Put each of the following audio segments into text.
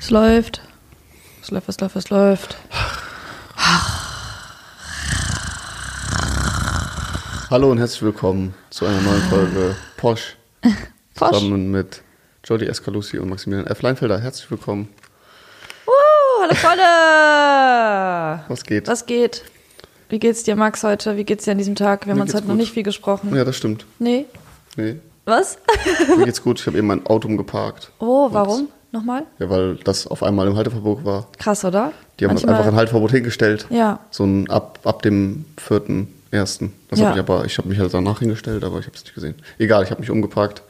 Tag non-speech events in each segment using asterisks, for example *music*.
Es läuft. Es läuft, es läuft, es läuft. Hallo und herzlich willkommen zu einer neuen Folge Posch. *laughs* Posch. Zusammen mit Jody Escalusi und Maximilian F. Leinfelder. Herzlich willkommen. Uh, hallo Volle! Was geht? Was geht? Wie geht's dir, Max, heute? Wie geht's dir an diesem Tag? Wir haben Mir uns heute noch nicht viel gesprochen. Ja, das stimmt. Nee? Nee, Was? mir geht's gut. Ich habe eben mein Auto umgeparkt. Oh, warum? Nochmal? Ja, weil das auf einmal im Halteverbot war. Krass, oder? Die haben Manchmal- einfach ein Halteverbot hingestellt. Ja. So ein ab, ab dem 4.1. Das Ja. hab ich aber, ich habe mich halt danach hingestellt, aber ich habe es nicht gesehen. Egal, ich habe mich umgeparkt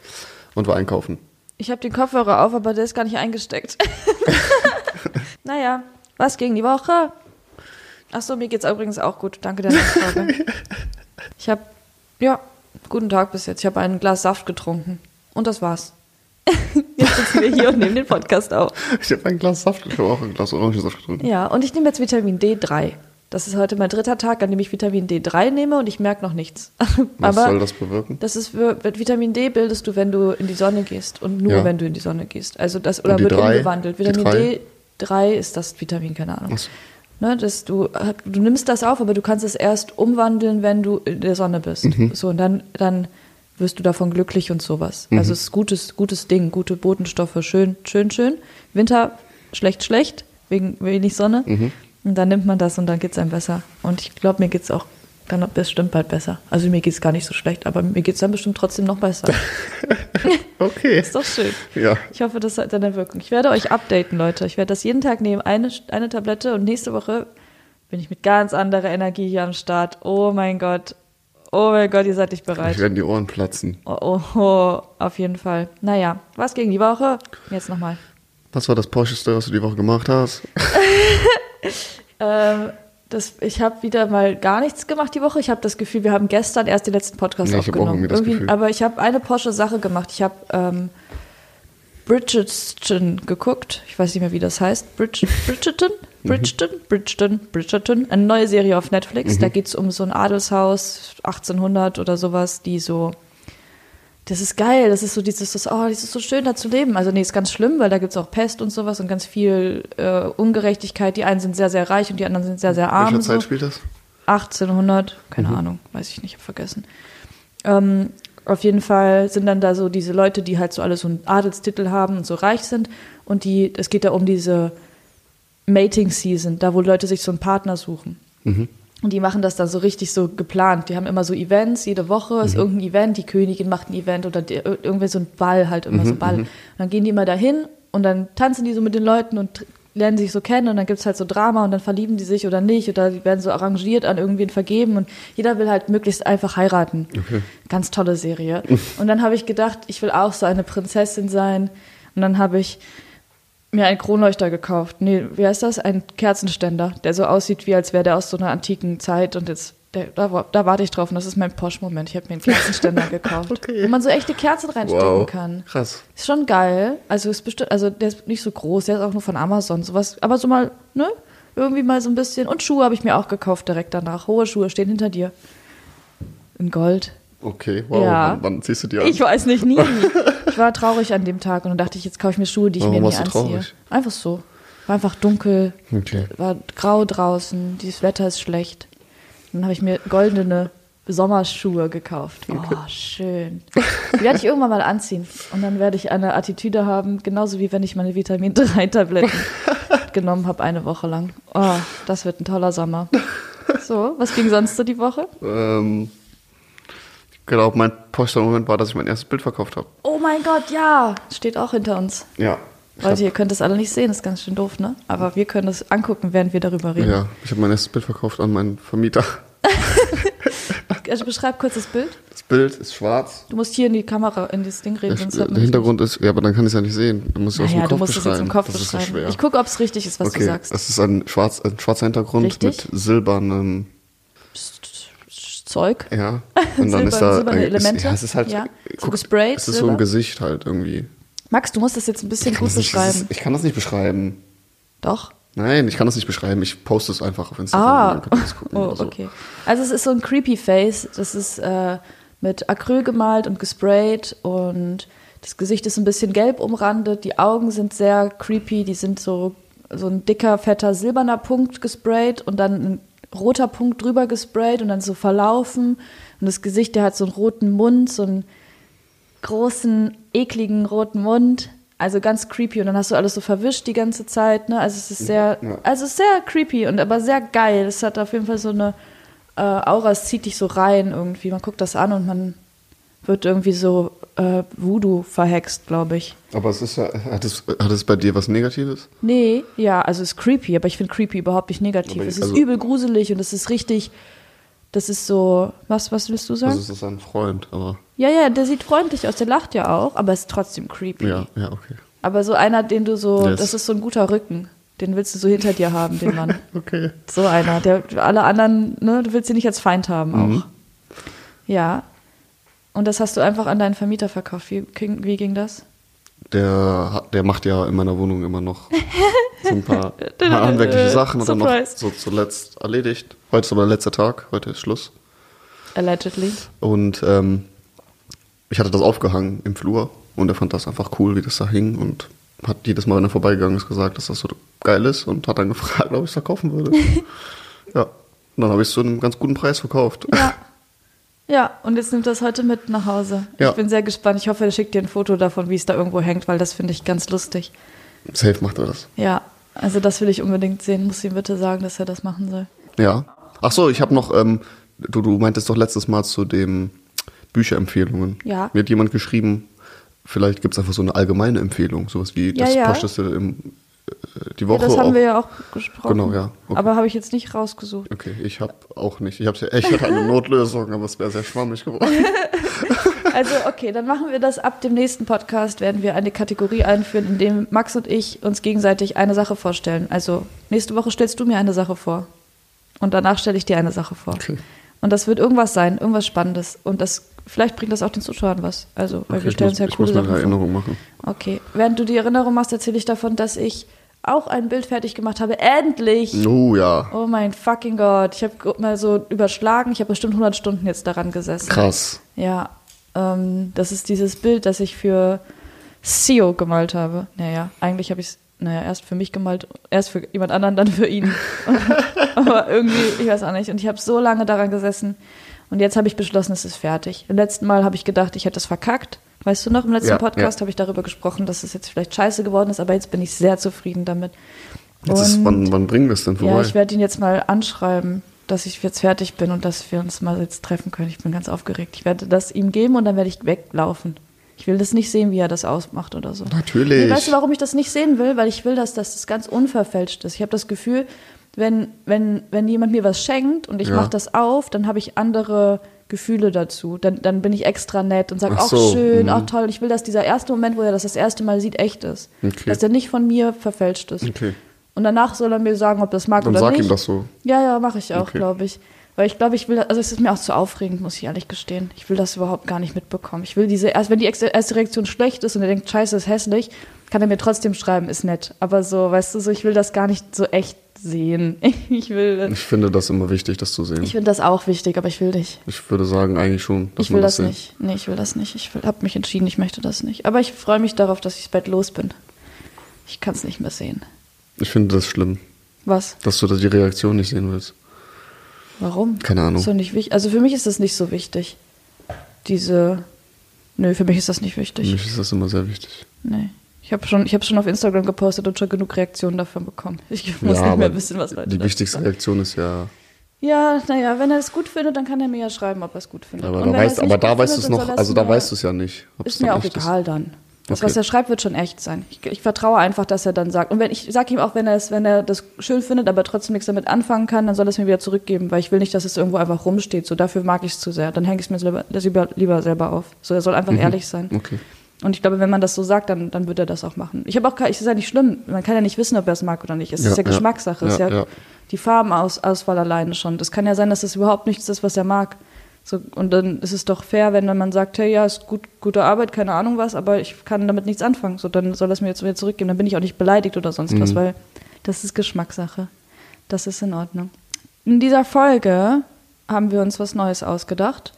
und war einkaufen. Ich habe den Kopfhörer auf, aber der ist gar nicht eingesteckt. *laughs* naja, was ging die Woche? Achso, mir geht's übrigens auch gut. Danke der Nachfrage. *laughs* ich habe, ja, guten Tag bis jetzt. Ich habe ein Glas Saft getrunken. Und das war's. *laughs* jetzt sitzen wir hier und nehmen den Podcast auf. Ich habe ein Glas Saft getrunken, auch ein Glas Orangensaft getrunken. Ja, und ich nehme jetzt Vitamin D3. Das ist heute mein dritter Tag, an dem ich Vitamin D3 nehme und ich merke noch nichts. *laughs* Was Aber soll das bewirken? das ist Vitamin D bildest du, wenn du in die Sonne gehst und nur Ja. wenn du in die Sonne gehst. Also das oder wird drei? umgewandelt. Vitamin drei? D3 ist das Vitamin, keine Ahnung. So. Ne, dass du, du nimmst das auf, aber du kannst es erst umwandeln, wenn du in der Sonne bist. Mhm. So, und dann, dann wirst du davon glücklich und sowas. Mhm. Also es ist gutes, gutes Ding, gute Botenstoffe, schön, schön, schön. Winter schlecht, schlecht, wegen wenig Sonne. Mhm. Und dann nimmt man das und dann geht's einem besser. Und ich glaube, mir geht's auch dann bestimmt bald besser. Also mir geht's gar nicht so schlecht, aber mir geht's dann bestimmt trotzdem noch besser. *laughs* *laughs* Okay. ist doch schön. Ja. Ich hoffe, das hat eine Wirkung. Ich werde euch updaten, Leute. Ich werde das jeden Tag nehmen, eine, eine Tablette und nächste Woche bin ich mit ganz anderer Energie hier am Start. Oh mein Gott. Oh mein Gott, ihr seid nicht Ich bereit. werden die Ohren platzen. Oh, oh, oh, auf jeden Fall. Naja, was gegen die Woche? Jetzt nochmal. Was war das Porscheste, was du die Woche gemacht hast? *laughs* Ähm, das, ich habe wieder mal gar nichts gemacht die Woche. Ich habe das Gefühl, wir haben gestern erst den letzten Podcast Ja, ich hab auch aufgenommen. irgendwie das Gefühl. aber ich habe eine Porsche-Sache gemacht. Ich habe ähm, Bridgerton geguckt. Ich weiß nicht mehr, wie das heißt. Bridge, Bridgerton? Mhm. Bridgerton? Bridgerton? Bridgerton? Eine neue Serie auf Netflix. Mhm. Da geht es um so ein Adelshaus, 1800 oder sowas, die so das ist geil, das ist so dieses, das, oh, das ist so schön da zu leben. Also nee, ist ganz schlimm, weil da gibt's auch Pest und sowas und ganz viel äh, Ungerechtigkeit. Die einen sind sehr, sehr reich und die anderen sind sehr, sehr arm. Welche Zeit so. spielt das? 1800, keine Ahnung, weiß ich nicht, hab vergessen. Ähm, auf jeden Fall sind dann da so diese Leute, die halt so alle so einen Adelstitel haben und so reich sind. Und die, es geht da um diese Mating Season, da wo Leute sich so einen Partner suchen. Und die machen das dann so richtig so geplant. Die haben immer so Events, jede Woche ist irgendein Event, die Königin macht ein Event oder die, ir- irgendwie so ein Ball, halt immer so ein Ball. Und dann gehen die immer dahin und dann tanzen die so mit den Leuten und lernen sich so kennen und dann gibt's halt so Drama und dann verlieben die sich oder nicht oder die werden so arrangiert an irgendwen vergeben und jeder will halt möglichst einfach heiraten. Ganz tolle Serie. Und dann habe ich gedacht, ich will auch so eine Prinzessin sein und dann habe ich mir einen Kronleuchter gekauft. Nee, wie heißt das? Ein Kerzenständer, der so aussieht, wie als wäre der aus so einer antiken Zeit und jetzt, der, da, da warte ich drauf und das ist mein Posch-Moment. Ich habe mir einen Kerzenständer *laughs* gekauft, Okay. wo man so echte Kerzen reinstecken Wow. kann. Krass. Ist schon geil. Also ist bestimmt, also der ist nicht so groß, der ist auch nur von Amazon, sowas, aber so mal, ne? Irgendwie mal so ein bisschen. Und Schuhe habe ich mir auch gekauft direkt danach. Hohe Schuhe stehen hinter dir. In Gold. Okay, wow. Ja. Wann, wann ziehst du die an? Ich weiß nicht, nie. *laughs* Ich war traurig an dem Tag und dann dachte ich, jetzt kaufe ich mir Schuhe, die ich Warum mir nie warst du anziehe. traurig? Einfach so. War einfach dunkel, Okay. war grau draußen, dieses Wetter ist schlecht. Dann habe ich mir goldene Sommerschuhe gekauft. Oh, schön. Die werde ich irgendwann mal anziehen. Und dann werde ich eine Attitüde haben, genauso wie wenn ich meine Vitamin 3-Tabletten *laughs* genommen habe, eine Woche lang. Oh, das wird ein toller Sommer. So, was ging sonst so die Woche? Ähm, glaube, mein poschster Moment war, dass ich mein erstes Bild verkauft habe. Oh mein Gott, ja. Steht auch hinter uns. Ja. Leute, ihr könnt das alle nicht sehen, das ist ganz schön doof, ne? Aber wir können das angucken, während wir darüber reden. ja, ich habe mein erstes Bild verkauft an meinen Vermieter. *laughs* Also beschreib kurz das Bild. Das Bild ist schwarz. Du musst hier in die Kamera, in das Ding reden, Der, sonst hört man der Hintergrund ist, ja, aber dann kann ich es ja nicht sehen. Dann muss ich nicht. aus Naja, dem du Kopf musst es beschreiben. jetzt im Kopf das ist so beschreiben. schwer. ich gucke, ob es richtig ist, was du okay, sagst. es ist ein, schwarz, ein schwarzer Hintergrund Richtig. mit silbernem, Zeug. ja. *laughs* Und dann Silber- ist da, äh, Elemente? Ist, ja, es ist halt, Ja. So guck, gesprayt, es ist so Silber? ein Gesicht halt irgendwie. Max, du musst das jetzt ein bisschen gut nicht, beschreiben. ist, ich kann das nicht beschreiben. Doch. Nein, ich kann das nicht beschreiben. Ich poste es einfach auf Instagram. Ah, dann könnt ihr das gucken *laughs* oh, so. okay. Also es ist so ein creepy Face. Das ist äh, mit Acryl gemalt und gesprayt und Das Gesicht ist ein bisschen gelb umrandet, die Augen sind sehr creepy, die sind so, so ein dicker, fetter, silberner Punkt gesprayt und dann ein roter Punkt drüber gesprayt und dann so verlaufen. Und das Gesicht, der hat so einen roten Mund, so einen großen, ekligen roten Mund. Also ganz creepy und dann hast du alles so verwischt die ganze Zeit, ne? Also es ist sehr, Ja. also es ist sehr creepy und aber sehr geil. Es hat auf jeden Fall so eine äh, Aura, es zieht dich so rein irgendwie. Man guckt das an und man wird irgendwie so äh, Voodoo verhext, glaube ich. Aber es ist ja, hat es, hat es bei dir was Negatives? Nee, ja, also es ist creepy, aber ich finde creepy überhaupt nicht negativ. Aber es ist also- übel gruselig und es ist richtig, das ist so, was, was willst du sagen? Also es ist ein Freund, aber ja, ja, der sieht freundlich aus, der lacht ja auch, aber ist trotzdem creepy. ja, ja, okay. Aber so einer, den du so, Yes. das ist so ein guter Rücken. Den willst du so hinter dir haben, den Mann. *laughs* Okay. So einer. Der, alle anderen, ne, du willst sie nicht als Feind haben auch. Mhm. Ja. Und das hast du einfach an deinen Vermieter verkauft. Wie, ging- wie ging das? Der, der macht ja in meiner Wohnung immer noch *laughs* so ein *laughs* paar handwerkliche Sachen und dann noch so zuletzt erledigt. Heute ist aber der letzte Tag, heute ist Schluss. Allegedly. Und ähm, ich hatte das aufgehangen im Flur und er fand das einfach cool, wie das da hing und hat jedes Mal, wenn er vorbeigegangen ist, gesagt, dass das so geil ist und hat dann gefragt, ob ich es verkaufen würde. *laughs* ja. Und dann habe ich es zu einem ganz guten Preis verkauft. Ja. Ja, und jetzt nimmt das heute mit nach Hause. Ja. Ich bin sehr gespannt. Ich hoffe, er schickt dir ein Foto davon, wie es da irgendwo hängt, weil das finde ich ganz lustig. Safe macht er das. Ja, also das will ich unbedingt sehen. Muss ihm bitte sagen, dass er das machen soll. Ja. Ach so, ich habe noch, ähm, du, du meintest doch letztes Mal zu den Bücherempfehlungen. Ja. Mir hat jemand geschrieben, vielleicht gibt es einfach so eine allgemeine Empfehlung, sowas wie Ja, das ja. Poscheste im, die Ja, Woche. das haben auch. wir ja auch gesprochen. Genau, ja. Okay. Aber habe ich jetzt nicht rausgesucht. Okay, ich habe auch nicht. Ich, hab's ja, ich hatte eine *laughs* Notlösung, aber es wäre sehr schwammig geworden. *laughs* Also, okay, dann machen wir das ab dem nächsten Podcast, werden wir eine Kategorie einführen, in dem Max und ich uns gegenseitig eine Sache vorstellen. Also, nächste Woche stellst du mir eine Sache vor. Und danach stelle ich dir eine Sache vor. Okay. Und das wird irgendwas sein, irgendwas Spannendes. Und das, vielleicht bringt das auch den Zuschauern was. Also, weil Okay, wir ich stellen muss, uns ja ich coole muss eine Sachen vor. Erinnerung machen. Okay, während du die Erinnerung machst, erzähle ich davon, dass ich auch ein Bild fertig gemacht habe. Endlich! Oh ja, Oh mein fucking Gott. Ich habe mal so überschlagen. Ich habe bestimmt 100 Stunden jetzt daran gesessen. krass. Ja, ähm, das ist dieses Bild, das ich für Sio gemalt habe. Naja, eigentlich habe ich es, naja, erst für mich gemalt, erst für jemand anderen, dann für ihn. *laughs* Aber irgendwie, ich weiß auch nicht. Und ich habe so lange daran gesessen. Und jetzt habe ich beschlossen, es ist fertig. Im letzten Mal habe ich gedacht, ich hätte es verkackt. Weißt du noch, im letzten Ja, Podcast ja. habe ich darüber gesprochen, dass es jetzt vielleicht scheiße geworden ist, aber jetzt bin ich sehr zufrieden damit. Jetzt ist, wann, wann bringen wir es denn vorbei? ja, ich werde ihn jetzt mal anschreiben, dass ich jetzt fertig bin und dass wir uns mal jetzt treffen können. Ich bin ganz aufgeregt. Ich werde das ihm geben und dann werde ich weglaufen. Ich will das nicht sehen, wie er das ausmacht oder so. Natürlich. Nee, weißt du, warum ich das nicht sehen will? Weil ich will, dass das ganz unverfälscht ist. Ich habe das Gefühl, wenn, wenn, wenn jemand mir was schenkt und ich Ja. mache das auf, dann habe ich andere Gefühle dazu. Dann, dann bin ich extra nett und sage, Ach auch so, schön, mhm. auch toll. Ich will, dass dieser erste Moment, wo er das das erste Mal sieht, echt ist. Okay. Dass der nicht von mir verfälscht ist. Okay. Und danach soll er mir sagen, ob das mag Dann oder sag nicht. ihm das so. Ja, ja, mache ich auch, Okay. glaube ich. Weil ich glaube, ich will, also es ist mir auch zu aufregend, muss ich ehrlich gestehen. Ich will das überhaupt gar nicht mitbekommen. Ich will diese, erst wenn die erste Reaktion schlecht ist und er denkt, scheiße, ist hässlich, kann er mir trotzdem schreiben, ist nett. Aber so, weißt du, so, ich will das gar nicht so echt sehen. *laughs* Ich will, Ich finde das immer wichtig, das zu sehen. ich Ich, finde das auch wichtig, aber ich will nicht. würde sagen, eigentlich schon, dass Ich will man das sehen. nicht. Nee, ich will das nicht. Ich habe mich entschieden, ich möchte das nicht. Aber ich freue mich darauf, dass ich das Bett los bin. Ich kann es nicht mehr sehen. Ich finde das schlimm, Was? dass du da die Reaktion nicht sehen willst. Warum? Keine Ahnung. Ist doch nicht wichtig. Also für mich ist das nicht so wichtig. Diese. Nö, für mich ist das nicht Für wichtig. mich ist das immer sehr wichtig. Nee. Ich habe schon, ich hab schon auf Instagram gepostet und schon genug Reaktionen davon bekommen. Ich muss Ja, nicht mehr wissen, was Leute Die wichtigste sagen. Reaktion ist ja. Ja, naja, wenn er es gut findet, dann kann er mir ja schreiben, ob er es gut findet. Aber, Und da weißt, es aber da weißt du es noch, also da weißt du es ja nicht. Ist mir auch egal dann. Das, Okay. was er schreibt, wird schon echt sein. Ich, ich vertraue einfach, dass er dann sagt. Und wenn ich sage ihm auch, wenn er es, wenn er das schön findet, aber trotzdem nichts damit anfangen kann, dann soll er es mir wieder zurückgeben, weil ich will nicht, dass es irgendwo einfach rumsteht. So dafür mag ich es zu sehr. Dann hänge ich es mir das lieber, lieber selber auf. So, er soll einfach ehrlich sein. Mhm. Okay. Und ich glaube, wenn man das so sagt, dann, dann wird er das auch machen. Ich habe auch, es ist ja nicht schlimm. Man kann ja nicht wissen, ob er es mag oder nicht. Es Ja, ist ja, ja. Geschmackssache. Es ist Ja, ja, ja. die Farbenauswahl alleine schon. Das kann ja sein, dass es überhaupt nichts ist, was er mag. So, und dann ist es doch fair, wenn dann man sagt, hey, ja, ist gut, gute Arbeit, keine Ahnung was, aber ich kann damit nichts anfangen. So, dann soll es mir jetzt wieder zurückgeben. Dann bin ich auch nicht beleidigt oder sonst Mhm. was, weil das ist Geschmackssache. Das ist in Ordnung. In dieser Folge haben wir uns was Neues ausgedacht.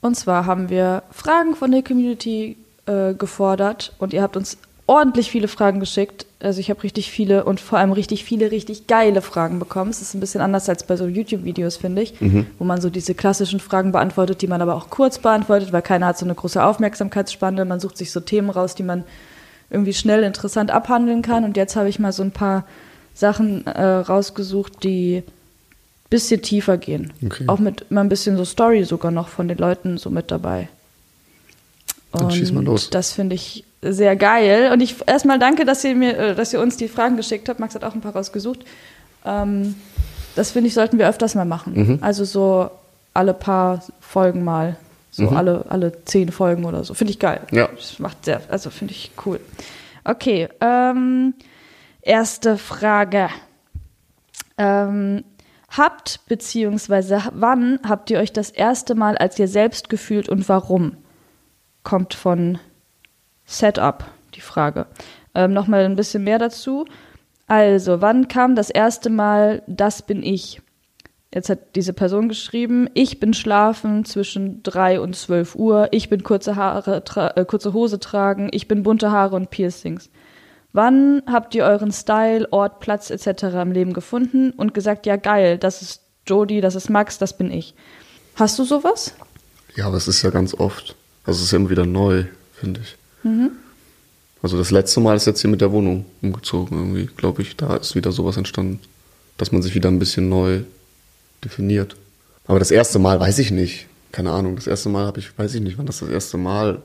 Und zwar haben wir Fragen von der Community äh, gefordert und ihr habt uns ordentlich viele Fragen geschickt. Also ich habe richtig viele und vor allem richtig viele richtig geile Fragen bekommen. Es ist ein bisschen anders als bei so YouTube-Videos, finde ich, Mhm. wo man so diese klassischen Fragen beantwortet, die man aber auch kurz beantwortet, weil keiner hat so eine große Aufmerksamkeitsspanne. Man sucht sich so Themen raus, die man irgendwie schnell interessant abhandeln kann. Und jetzt habe ich mal so ein paar Sachen äh, rausgesucht, die ein bisschen tiefer gehen. Okay. Auch mit immer ein bisschen so Story sogar noch von den Leuten so mit dabei. Dann schieß mal Und los. Das finde ich sehr geil. Und ich erstmal danke, dass ihr mir, äh, dass ihr uns die Fragen geschickt habt. Max hat auch ein paar rausgesucht. Ähm, das finde ich, sollten wir öfters mal machen. Mhm. Also so alle paar Folgen mal. So Mhm. alle, alle zehn Folgen oder so. Finde ich geil. Ja. Das macht sehr, also finde ich cool. Okay, ähm, erste Frage. Ähm, habt beziehungsweise wann habt ihr euch das erste Mal als ihr selbst gefühlt und warum? Kommt von Setup die Frage. Ähm, Nochmal ein bisschen mehr dazu. Also, wann kam das erste Mal, das bin ich? Jetzt hat diese Person geschrieben, ich bin schlafen zwischen 3 und 12 Uhr, ich bin kurze Haare, äh, kurze Hose tragen, ich bin bunte Haare und Piercings. Wann habt ihr euren Style, Ort, Platz etc. im Leben gefunden und gesagt, ja geil, das ist Jody, das ist Max, das bin ich? Hast du sowas? Ja, aber es ist ja ganz oft. Also es ist immer wieder neu, finde ich. Mhm. Also das letzte Mal ist jetzt hier mit der Wohnung umgezogen irgendwie, glaube ich. Da ist wieder sowas entstanden, dass man sich wieder ein bisschen neu definiert. Aber das erste Mal weiß ich nicht. Keine Ahnung. Das erste Mal habe ich, weiß ich nicht, wann das das erste Mal.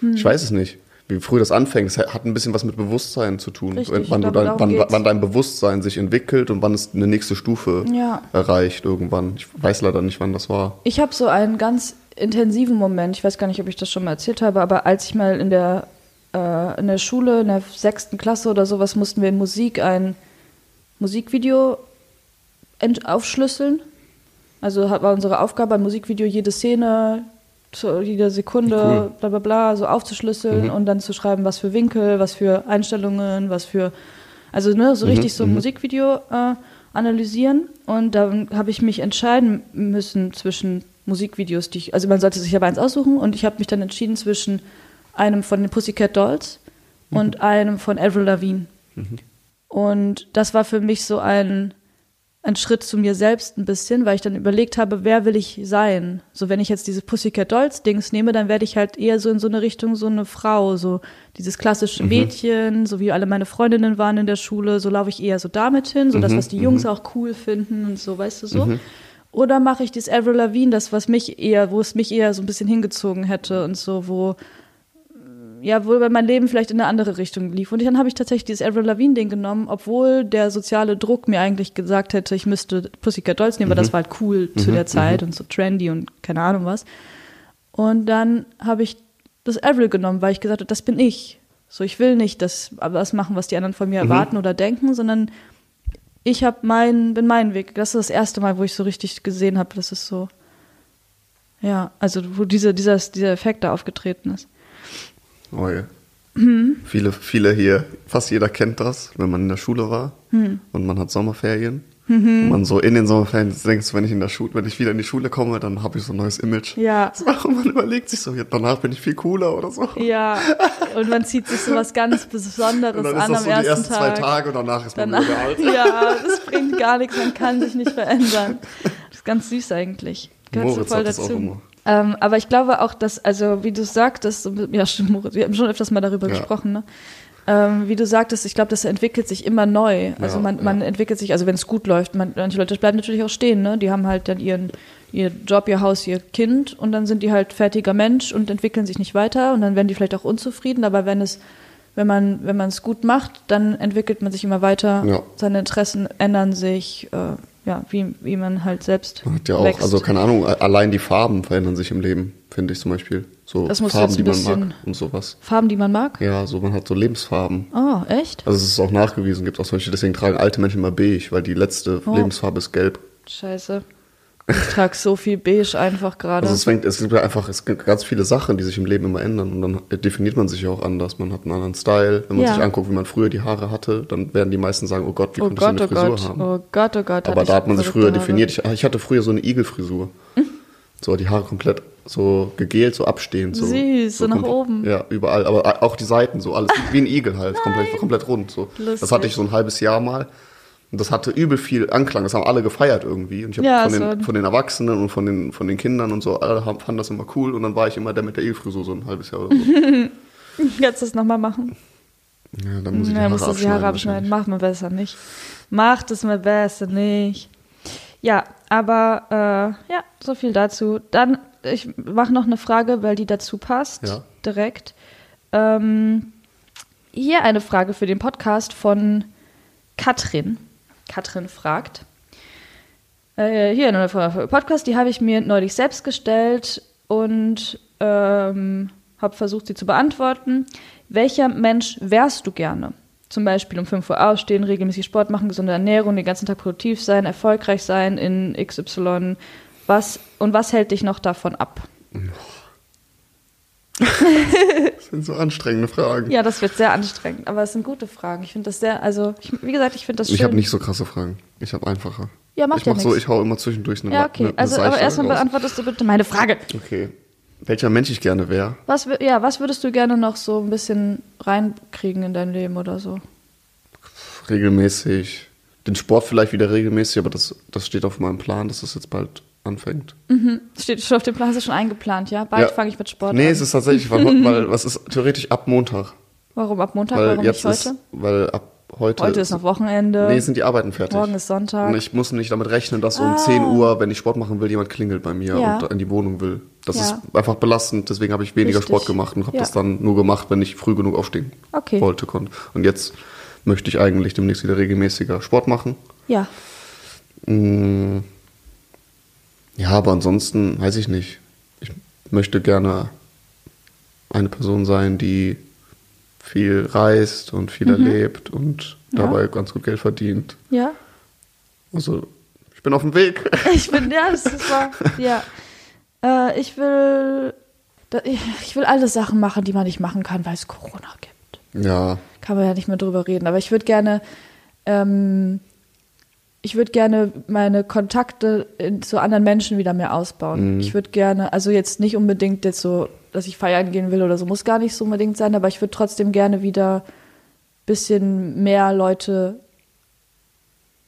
Hm. Ich weiß es nicht. Wie früh das anfängt, es hat ein bisschen was mit Bewusstsein zu tun. Richtig, wann, glaube, dein, wann, wann dein Bewusstsein sich entwickelt und wann es eine nächste Stufe Ja. erreicht irgendwann. Ich weiß leider nicht, wann das war. Ich habe so einen ganz intensiven Moment, ich weiß gar nicht, ob ich das schon mal erzählt habe, aber als ich mal in der, äh, in der Schule, in der sechsten Klasse oder sowas, mussten wir in Musik ein Musikvideo aufschlüsseln. Also war unsere Aufgabe, ein Musikvideo jede Szene, zu jeder Sekunde, Cool. bla bla bla, so aufzuschlüsseln Mhm. und dann zu schreiben, was für Winkel, was für Einstellungen, was für, also ne, so Mhm, richtig so ein mhm. Musikvideo äh, analysieren. Und dann habe ich mich entscheiden müssen zwischen Musikvideos, die ich, also man sollte sich aber eins aussuchen und ich habe mich dann entschieden zwischen einem von den Pussycat Dolls und einem von Avril Lavigne. Und das war für mich so ein, ein Schritt zu mir selbst ein bisschen, weil ich dann überlegt habe, wer will ich sein? So, wenn ich jetzt diese Pussycat Dolls Dings nehme, dann werde ich halt eher so in so eine Richtung so eine Frau, so dieses klassische Mädchen, so wie alle meine Freundinnen waren in der Schule, so laufe ich eher so damit hin, so das, was die Jungs auch cool finden und so, weißt du so. Oder mache ich dieses Avril Lavigne, das, was mich eher, wo es mich eher so ein bisschen hingezogen hätte und so, wo ja, wo mein Leben vielleicht in eine andere Richtung lief. Und dann habe ich tatsächlich dieses Avril Lavigne-Ding genommen, obwohl der soziale Druck mir eigentlich gesagt hätte, ich müsste Pussycat Dolls nehmen, weil das war halt cool zu der Zeit und so trendy und keine Ahnung was. Und dann habe ich das Avril genommen, weil ich gesagt habe, das bin ich. So, ich will nicht das, was machen, was die anderen von mir erwarten oder denken, sondern ich habe meinen, bin meinen Weg. Das ist das erste Mal, wo ich so richtig gesehen habe, dass es so, ja, also wo diese, dieser, dieser Effekt da aufgetreten ist. Oh ja. Mhm. Viele, viele hier, fast jeder kennt das, wenn man in der Schule war Mhm. und man hat Sommerferien. Und man so in den Sommerferien denkst, wenn ich in der Schule, wenn ich wieder in die Schule komme, dann habe ich so ein neues Image. Ja. So, Und *laughs* man überlegt sich so, danach bin ich viel cooler oder so. Ja, und man zieht sich so was ganz *laughs* Besonderes Und dann an ist das am so die ersten ersten zwei Tag. Tage und danach ist man Danach, wieder alt. *laughs* ja, das bringt gar nichts, man kann sich nicht verändern. Das ist ganz süß eigentlich. Gehört so voll dazu. Ähm, aber ich glaube auch, dass, also wie du sagtest, so- ja stimmt, Moritz, wir haben schon öfters mal darüber Ja. gesprochen, ne? Ähm, wie du sagtest, ich glaube, das entwickelt sich immer neu. Also Ja, man, man ja. entwickelt sich, also wenn es gut läuft, man, manche Leute bleiben natürlich auch stehen, ne? Die haben halt dann ihren, ihr Job, ihr Haus, ihr Kind und dann sind die halt fertiger Mensch und entwickeln sich nicht weiter und dann werden die vielleicht auch unzufrieden, aber wenn es, wenn man, wenn man es gut macht, dann entwickelt man sich immer weiter, Ja. seine Interessen ändern sich, äh, ja, wie, wie man halt selbst Man hat ja auch, wächst. also keine Ahnung, allein die Farben verändern sich im Leben, finde ich zum Beispiel. So Das muss Farben, die man mag und sowas. Farben, die man mag? Ja, so man hat so Lebensfarben. Oh, echt? Also es ist auch nachgewiesen, gibt auch solche, deswegen tragen alte Menschen immer beige, weil die letzte Oh. Lebensfarbe ist gelb. Scheiße. Ich trage so viel beige einfach gerade. Also es fängt, es gibt einfach, es gibt ganz viele Sachen, die sich im Leben immer ändern und dann definiert man sich ja auch anders. Man hat einen anderen Style. Wenn man Ja. sich anguckt, wie man früher die Haare hatte, dann werden die meisten sagen, oh Gott, wie oh konnte ich so Gott, eine oh Frisur Gott, haben? oh Gott, oh Gott. Aber da hat man sich früher Haare. definiert. Ich, ich hatte früher so eine Igelfrisur. So, die Haare komplett so gegelt, so abstehend. So, Süß, so nach oben. Ja, überall. Aber auch die Seiten, so alles wie ein *laughs* Igel halt, komplett, komplett rund. So. Das Lustig. hatte ich so ein halbes Jahr mal. Und das hatte übel viel Anklang. Das haben alle gefeiert irgendwie. Und ich habe Ja, von, den, von den Erwachsenen und von den, von den Kindern und so, alle haben, fanden das immer cool. Und dann war ich immer der mit der Igelfrisur so ein halbes Jahr oder so. *laughs* Kannst du das nochmal machen? ja, dann muss ich die Ja, Haare du die Haare abschneiden. Mach mal besser nicht. Mach das mal besser nicht. Ja, aber äh, ja, so viel dazu. Dann, ich mache noch eine Frage, weil die dazu passt. Ja. Direkt. Ähm, hier eine Frage für den Podcast von Katrin. Katrin fragt. Äh, hier eine Podcast, die habe ich mir neulich selbst gestellt und ähm, habe versucht, sie zu beantworten. Welcher Mensch wärst du gerne? Zum Beispiel um 5 Uhr aufstehen, regelmäßig Sport machen, gesunde Ernährung, den ganzen Tag produktiv sein, erfolgreich sein in XY. Was, und was hält dich noch davon ab? Das sind so anstrengende Fragen. Ja, das wird sehr anstrengend, aber es sind gute Fragen. Ich finde das sehr, also, ich, wie gesagt, ich finde das schön. Ich habe nicht so krasse Fragen. Ich habe einfache. Ja, macht ich ja mach so, ich hau immer zwischendurch eine Ja, okay. eine, eine Also, aber Seife erstmal beantwortest du bitte meine Frage. Okay. Welcher Mensch ich gerne wäre? Was, ja, was würdest du gerne noch so ein bisschen reinkriegen in dein Leben oder so? Regelmäßig. Den Sport vielleicht wieder regelmäßig, aber das, das steht auf meinem Plan, dass das jetzt bald anfängt. Steht schon auf dem Plan, hast du schon eingeplant, ja? Bald Ja. fange ich mit Sport nee, an. es ist tatsächlich, weil, *laughs* weil was ist theoretisch ab Montag. Warum ab Montag? Weil Warum jetzt nicht heute? ist, weil ab heute. heute ist noch Wochenende. Nee, sind die Arbeiten fertig. Morgen ist Sonntag. Und ich muss nicht damit rechnen, dass um 10 Uhr, wenn ich Sport machen will, jemand klingelt bei mir Ja. und in die Wohnung will. Das Ja. ist einfach belastend, deswegen habe ich weniger Richtig. Sport gemacht und habe Ja. das dann nur gemacht, wenn ich früh genug aufstehen Okay. wollte, konnte. Und jetzt möchte ich eigentlich demnächst wieder regelmäßiger Sport machen. Ja. Mm, Ja, aber ansonsten weiß ich nicht. Ich möchte gerne eine Person sein, die viel reist und viel erlebt und Mhm. Ja. dabei ganz gut Geld verdient. Ja. Also, ich bin auf dem Weg. *laughs* Ich bin, ja, das ist wahr. Ja. Äh, ich will, ich will alle Sachen machen, die man nicht machen kann, weil es Corona gibt. Ja, kann man ja nicht mehr drüber reden. Aber ich würde gerne, ähm, ich würde gerne meine Kontakte zu anderen Menschen wieder mehr ausbauen. Ich würde gerne, also jetzt nicht unbedingt jetzt so, dass ich feiern gehen will oder so, muss gar nicht so unbedingt sein, aber ich würde trotzdem gerne wieder bisschen mehr Leute,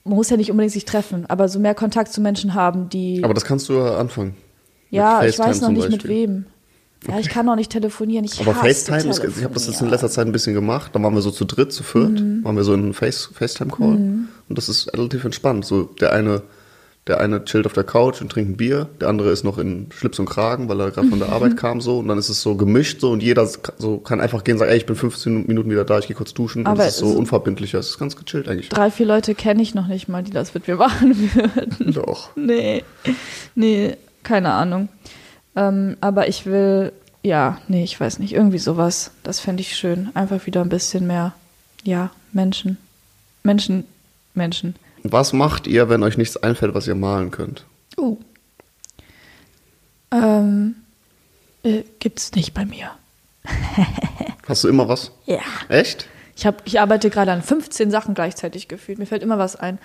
man muss ja nicht unbedingt sich treffen, aber so mehr Kontakt zu Menschen haben, die, aber das kannst du ja anfangen. ja, ich weiß noch nicht mit wem. Ja, ich kann auch nicht telefonieren. Ich Aber FaceTime, ist, ich habe das jetzt in letzter Zeit ein bisschen gemacht. Da waren wir so zu dritt, zu viert, Mhm. waren wir so in einem Face, FaceTime-Call. Und das ist relativ entspannt. So der eine, der eine chillt auf der Couch und trinkt ein Bier, der andere ist noch in Schlips und Kragen, weil er gerade von der Arbeit kam so. Und dann ist es so gemischt so und jeder so kann einfach gehen und sagen, ey, ich bin 15 Minuten wieder da, ich gehe kurz duschen. Aber und das ist so unverbindlicher. Es ist ganz gechillt eigentlich. Drei, vier Leute kenne ich noch nicht mal, die das mit mir machen würden. Doch. *laughs* Nee, nee, keine Ahnung. Ähm, aber ich will, ja, nee, ich weiß nicht, irgendwie sowas. Das fände ich schön. Einfach wieder ein bisschen mehr, ja, Menschen. Menschen, Menschen. Was macht ihr, wenn euch nichts einfällt, was ihr malen könnt? Uh. Ähm, äh, gibt's nicht bei mir. *laughs* Hast du immer was? Ja. Echt? Ich, hab, ich arbeite gerade an 15 Sachen gleichzeitig gefühlt. Mir fällt immer was ein.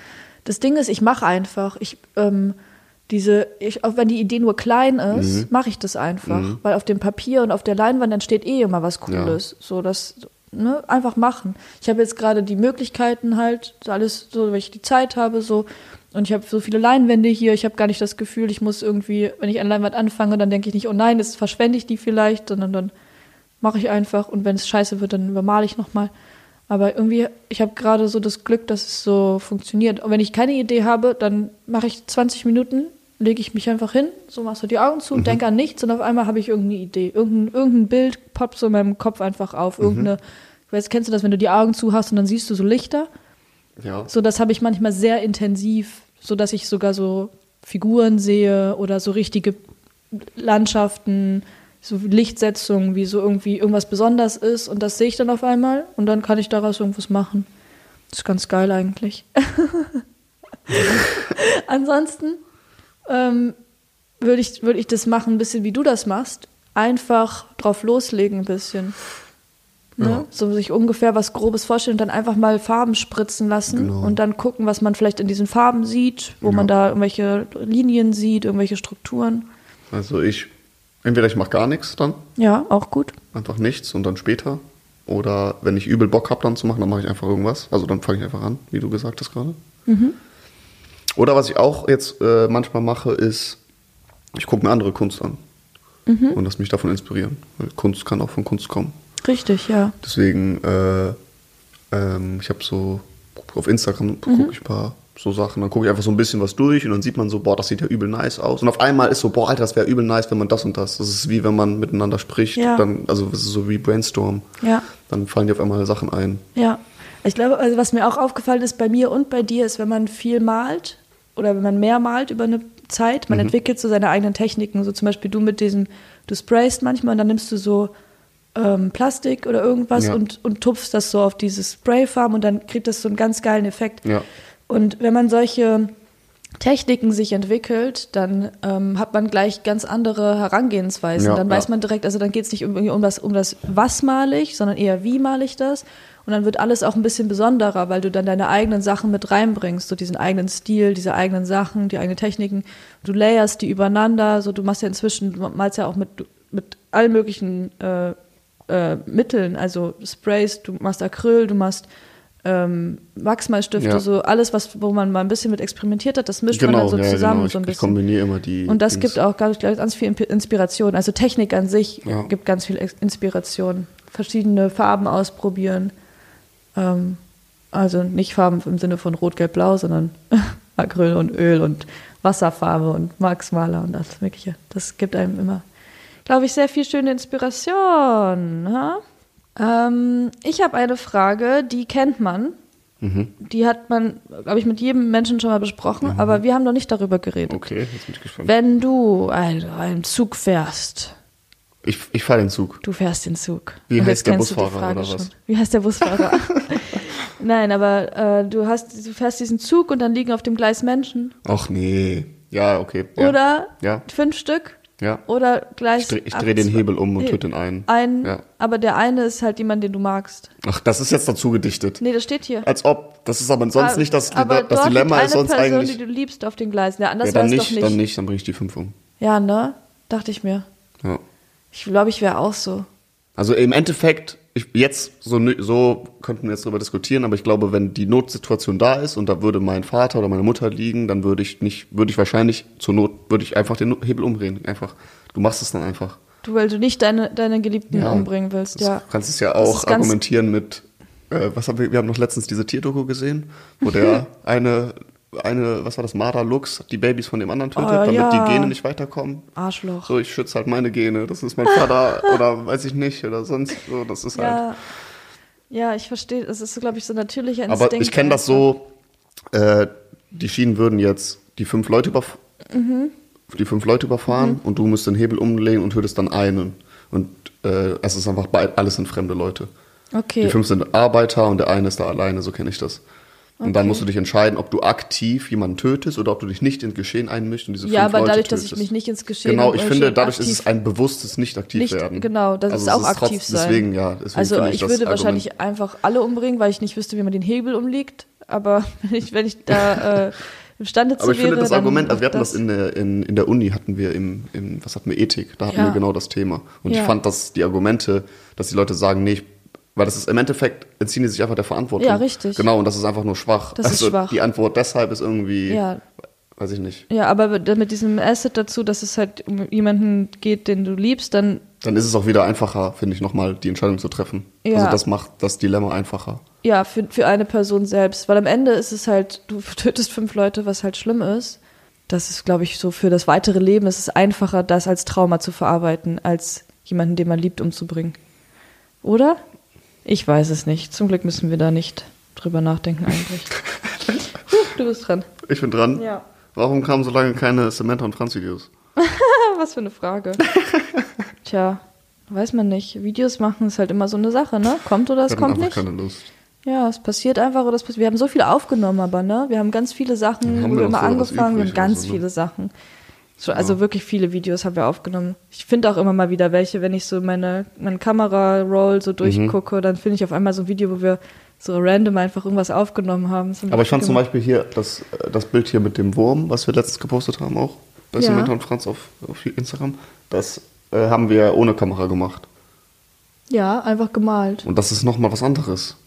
Das Ding ist, ich mache einfach. Ich, ähm, diese, ich, auch wenn die Idee nur klein ist, mache ich das einfach. Weil auf dem Papier und auf der Leinwand entsteht eh immer was Cooles. So, das, ne, einfach machen. Ich habe jetzt gerade die Möglichkeiten halt, alles, so, weil ich die Zeit habe, so. Und ich habe so viele Leinwände hier. Ich habe gar nicht das Gefühl, ich muss irgendwie, wenn ich an Leinwand anfange, dann denke ich nicht, oh nein, jetzt verschwende ich die vielleicht, sondern dann mache ich einfach und wenn es scheiße wird, dann übermale ich nochmal. Aber irgendwie, ich habe gerade so das Glück, dass es so funktioniert. Und wenn ich keine Idee habe, dann mache ich 20 Minuten, lege ich mich einfach hin, so machst du die Augen zu, denke an nichts und auf einmal habe ich irgendeine Idee. Irgendein, irgendein Bild poppt so in meinem Kopf einfach auf. Irgendeine, ich weiß, kennst du das, wenn du die Augen zu hast und dann siehst du so Lichter? Ja. So, das habe ich manchmal sehr intensiv, so dass ich sogar so Figuren sehe oder so richtige Landschaften, so Lichtsetzungen, wie so irgendwie irgendwas besonders ist und das sehe ich dann auf einmal und dann kann ich daraus irgendwas machen. Das ist ganz geil eigentlich. *laughs* *laughs* Ansonsten ähm, würde ich, würd ich das machen, ein bisschen wie du das machst. Einfach drauf loslegen ein bisschen. Ne? Ja. So sich ungefähr was Grobes vorstellen und dann einfach mal Farben spritzen lassen Genau. und dann gucken, was man vielleicht in diesen Farben sieht, wo Ja. man da irgendwelche Linien sieht, irgendwelche Strukturen. Also ich, Entweder ich mache gar nichts dann, Ja, auch gut. einfach nichts und dann später. Oder wenn ich übel Bock habe, dann zu machen, dann mache ich einfach irgendwas. Also dann fange ich einfach an, wie du gesagt hast gerade. Oder was ich auch jetzt äh, manchmal mache, ist, ich gucke mir andere Kunst an und lass mich davon inspirieren. Weil Kunst kann auch von Kunst kommen. Richtig, ja. Deswegen, äh, ähm, ich habe so, auf Instagram gucke ich ein paar so Sachen, dann gucke ich einfach so ein bisschen was durch und dann sieht man so, boah, das sieht ja übel nice aus. Und auf einmal ist so, boah, Alter, das wäre übel nice, wenn man das und das. Das ist wie wenn man miteinander spricht, Ja. dann, also das ist so wie Brainstorm. Ja. Dann fallen dir auf einmal Sachen ein. Ja, ich glaube, also was mir auch aufgefallen ist bei mir und bei dir, ist, wenn man viel malt oder wenn man mehr malt über eine Zeit, Mhm. man entwickelt so seine eigenen Techniken. So zum Beispiel du mit diesem, du sprayst manchmal und dann nimmst du so ähm, Plastik oder irgendwas Ja. und, und tupfst das so auf diese Sprayfarm und dann kriegt das so einen ganz geilen Effekt. Ja. Und wenn man solche Techniken sich entwickelt, dann ähm, hat man gleich ganz andere Herangehensweisen. Ja, dann weiß ja. man direkt, also dann geht es nicht irgendwie um das, um das, was male ich, sondern eher wie male ich das. Und dann wird alles auch ein bisschen besonderer, weil du dann deine eigenen Sachen mit reinbringst, so diesen eigenen Stil, diese eigenen Sachen, die eigenen Techniken. Du layerst die übereinander, so du machst ja inzwischen, du malst ja auch mit, mit allen möglichen äh, äh, Mitteln, also du sprayst, du machst Acryl, du machst ähm, Wachsmalstifte, Ja. so alles, was, wo man mal ein bisschen mit experimentiert hat, das mischt man dann so ja, zusammen genau. Ich, so ein ich bisschen. kombiniere immer die. Und das Dings. gibt auch ganz, ganz viel Inspiration. Also Technik an sich Ja. gibt ganz viel Inspiration. Verschiedene Farben ausprobieren. Ähm, also nicht Farben im Sinne von Rot, Gelb, Blau, sondern *laughs* Acryl und Öl und Wasserfarbe und Wachsmaler und alles Mögliche. Das gibt einem immer, glaube ich, sehr viel schöne Inspiration. Ha? Ähm, ich habe eine Frage, die kennt man. Mhm. Die hat man, glaube ich, mit jedem Menschen schon mal besprochen, aber wir haben noch nicht darüber geredet. Okay, jetzt bin ich gespannt. Wenn du also einen Zug fährst, Ich, ich fahre den Zug. du fährst den Zug. Wie Und heißt der Busfahrer oder was? schon. Wie heißt der Busfahrer? *laughs* Nein, aber äh, du hast, du fährst diesen Zug und dann liegen auf dem Gleis Menschen. Ach nee. Ja, okay. Ja. Oder Ja. fünf Stück. Ja. Oder gleich. Ich drehe dreh den zwei- Hebel um und töte den einen. Ein, Ja. aber der eine ist halt jemand, den du magst. Ach, das ist jetzt dazu gedichtet. Nee, das steht hier. Als ob. Das ist aber sonst Ah, nicht das, aber das dort Dilemma liegt ist eine sonst Person, eigentlich. die du liebst auf den Gleisen. Ja, anders Ja, wäre dann es nicht, doch dann nicht. nicht, dann bringe ich die fünf um. Ja, ne? Dachte ich mir. Ja. Ich glaube, ich wäre auch so. Also im Endeffekt, ich, jetzt so, so könnten wir jetzt darüber diskutieren, aber ich glaube, wenn die Notsituation da ist und da würde mein Vater oder meine Mutter liegen, dann würde ich nicht, würde ich wahrscheinlich zur Not, würde ich einfach den Hebel umdrehen. Einfach. Du machst es dann einfach. Du, weil du nicht deine, deine Geliebten Ja. umbringen willst, ja. kannst es ja auch argumentieren mit, äh, was haben wir, wir haben noch letztens diese Tierdoku gesehen, wo der *laughs* eine, eine, was war das, Marder Lux, die Babys von dem anderen tötet, Oh, damit ja. die Gene nicht weiterkommen. Arschloch. So, ich schütze halt meine Gene, das ist mein Vater *laughs* oder weiß ich nicht oder sonst so, das ist halt. Ja, ja, ich verstehe. Das ist, so, glaube ich, so ein natürlicher Instinkt. Aber ich kenne das so, äh, die Schienen würden jetzt die fünf Leute, überf Mhm. die fünf Leute überfahren und du musst den Hebel umlegen und tötest dann einen. Und äh, es ist einfach, alles sind fremde Leute. Okay. Die fünf sind Arbeiter und der eine ist da alleine, so kenne ich das. Und dann musst du dich entscheiden, ob du aktiv jemanden tötest oder ob du dich nicht ins Geschehen einmischst und diese Ja, aber Leute dadurch, dass ich tötest. mich nicht ins Geschehen Genau, ich finde, dadurch ist es ein bewusstes Nicht-Aktiv-Werden. Nicht- genau, das ist es auch trotz- aktiv sein. Deswegen, ja. Deswegen also ich, das würde Argument- wahrscheinlich einfach alle umbringen, weil ich nicht wüsste, wie man den Hebel umlegt. Aber *laughs* wenn ich, wenn ich da *laughs* äh, imstande zu Aber ich wäre, finde das Argument, also wir hatten das, das in der, in, in der Uni, hatten wir im, im, was hatten wir, Ethik, da hatten Ja. wir genau das Thema. Und Ja. ich fand, dass die Argumente, dass die Leute sagen, nee, ich, weil das ist im Endeffekt, entziehen die sich einfach der Verantwortung. Ja, richtig. Genau, und das ist einfach nur schwach. Das ist also schwach. die Antwort deshalb ist irgendwie, Ja. weiß ich nicht. Ja, aber mit diesem Asset dazu, dass es halt um jemanden geht, den du liebst, dann Dann ist es auch wieder einfacher, finde ich, nochmal die Entscheidung zu treffen. Ja. Also das macht das Dilemma einfacher. Ja, für, für eine Person selbst. Weil am Ende ist es halt, du *laughs* tötest fünf Leute, was halt schlimm ist. Das ist, glaube ich, so für das weitere Leben ist es einfacher, das als Trauma zu verarbeiten, als jemanden, den man liebt, umzubringen. Oder? Ich weiß es nicht. Zum Glück müssen wir da nicht drüber nachdenken eigentlich. *laughs* Du bist dran. Ich bin dran. Ja. Warum kamen so lange keine Samantha und Franz Videos? *laughs* Was für eine Frage. *laughs* Tja, weiß man nicht. Videos machen ist halt immer so eine Sache, ne? Kommt oder es kommt nicht. keine Lust. Ja, es passiert einfach oder es passiert. Wir haben so viel aufgenommen, aber ne? Wir haben ganz viele Sachen, haben wir wir noch immer angefangen, wir haben ganz so, ne? viele Sachen. So, also wirklich viele Videos haben wir aufgenommen. Ich finde auch immer mal wieder welche, wenn ich so meine, meine Kamera-Roll Mhm. so durchgucke, dann finde ich auf einmal so ein Video, wo wir so random einfach irgendwas aufgenommen haben. Aber ich fand zum gemacht. Beispiel hier das, äh, das Bild hier mit dem Wurm, was wir letztens gepostet haben auch, bei Ja. Samantha und Franz auf, auf Instagram, das äh, haben wir ohne Kamera gemacht. Ja, einfach gemalt. Und das ist nochmal was anderes.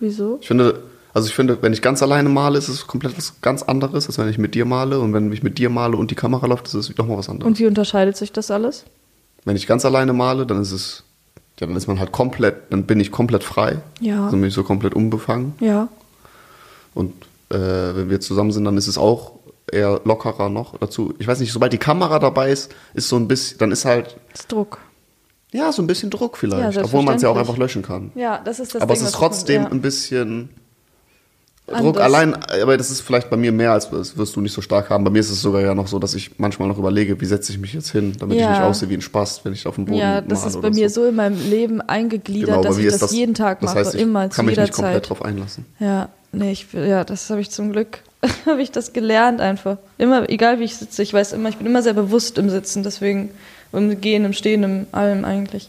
Wieso? Ich finde, also ich finde, wenn ich ganz alleine male, ist es komplett was ganz anderes, als wenn ich mit dir male. Und wenn ich mit dir male und die Kamera läuft, ist es nochmal was anderes. Und wie unterscheidet sich das alles? wenn ich ganz alleine male, dann ist es, ja, dann ist man halt komplett, dann bin ich komplett frei. Ja. Dann bin ich so komplett unbefangen. Ja. Und äh, wenn wir zusammen sind, dann ist es auch eher lockerer noch dazu. Ich weiß nicht, sobald die Kamera dabei ist, ist so ein bisschen, dann ist halt, Das ist Druck. ja, so ein bisschen Druck vielleicht. Ja, obwohl man es ja auch einfach löschen kann. Ja, das ist das aber Ding, es ist was man- trotzdem ja. ein bisschen Anders. Druck allein, aber das ist vielleicht bei mir mehr, als das wirst du nicht so stark haben. Bei mir ist es sogar ja noch so, dass ich manchmal noch überlege, wie setze ich mich jetzt hin, damit ich Ja. nicht aussehe wie ein Spast, wenn ich auf dem Boden Ja, das ist bei mir so in meinem Leben eingegliedert, Genau, dass ich ist das, jeden Tag das mache, heißt, ich immer kann mich nicht komplett Zeit. drauf einlassen. Ja, nee, ich, ja, das habe ich zum Glück, *laughs* habe ich das gelernt einfach. Immer, egal wie ich sitze, ich weiß immer, ich bin immer sehr bewusst im Sitzen, deswegen, im Gehen, im Stehen, im allem eigentlich.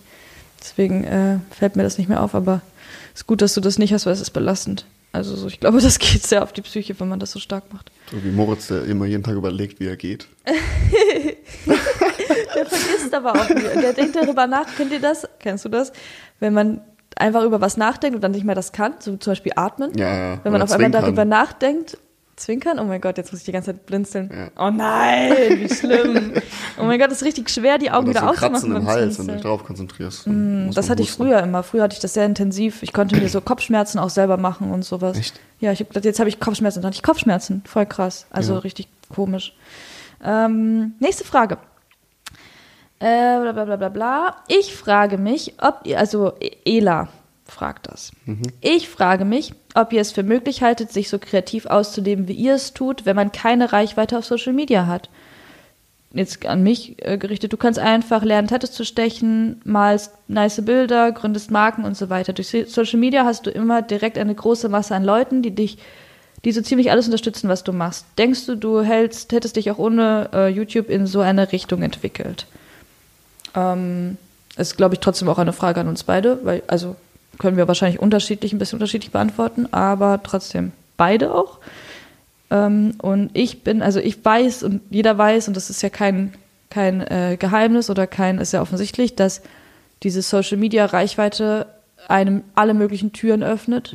Deswegen äh, fällt mir das nicht mehr auf, aber es ist gut, dass du das nicht hast, weil es ist belastend. Also so, ich glaube, *laughs* das geht sehr auf die Psyche, wenn man das so stark macht. So wie Moritz, der immer jeden Tag überlegt, wie er geht. *laughs* Der vergisst aber auch nie. Der denkt darüber nach. Kennt ihr das? Kennst du das? Wenn man einfach über was nachdenkt und dann nicht mehr das kann, so zum Beispiel atmen. Ja, ja. Wenn man auf einmal darüber nachdenkt, zwinkern, oh mein Gott, jetzt muss ich die ganze Zeit blinzeln. Ja. Oh nein, wie schlimm. oh mein Gott, das ist richtig schwer, die Augen Oder wieder so auszumachen. Kratzen im Hals, wenn du dich darauf konzentrierst. muss Das hatte ich früher immer. Früher hatte ich das sehr intensiv. Ich konnte mir so *clears throat* Kopfschmerzen auch selber machen und sowas. Echt? Ja, ich hab, jetzt habe ich Kopfschmerzen. Dann hatte ich Kopfschmerzen. Voll krass. Also Ja. richtig komisch. Ähm, nächste Frage. Äh, bla bla bla bla bla. Ich frage mich, ob ihr, also E- Ela fragt das. Ich frage mich, ob ihr es für möglich haltet, sich so kreativ auszuleben, wie ihr es tut, wenn man keine Reichweite auf Social Media hat jetzt an mich äh, gerichtet, du kannst einfach lernen, Tattoos zu stechen, malst nice Bilder, gründest Marken und so weiter. Durch So- Social Media hast du immer direkt eine große Masse an Leuten, die dich, die so ziemlich alles unterstützen, was du machst. Denkst du, du hältst, hättest dich auch ohne äh, YouTube in so eine Richtung entwickelt? Ähm, ist, glaube ich, trotzdem auch eine Frage an uns beide, weil, also können wir wahrscheinlich unterschiedlich, ein bisschen unterschiedlich beantworten, aber trotzdem beide auch. Ähm, und ich bin, also ich weiß und jeder weiß, und das ist ja kein, kein äh, Geheimnis oder kein, ist ja offensichtlich, dass diese Social Media Reichweite einem alle möglichen Türen öffnet,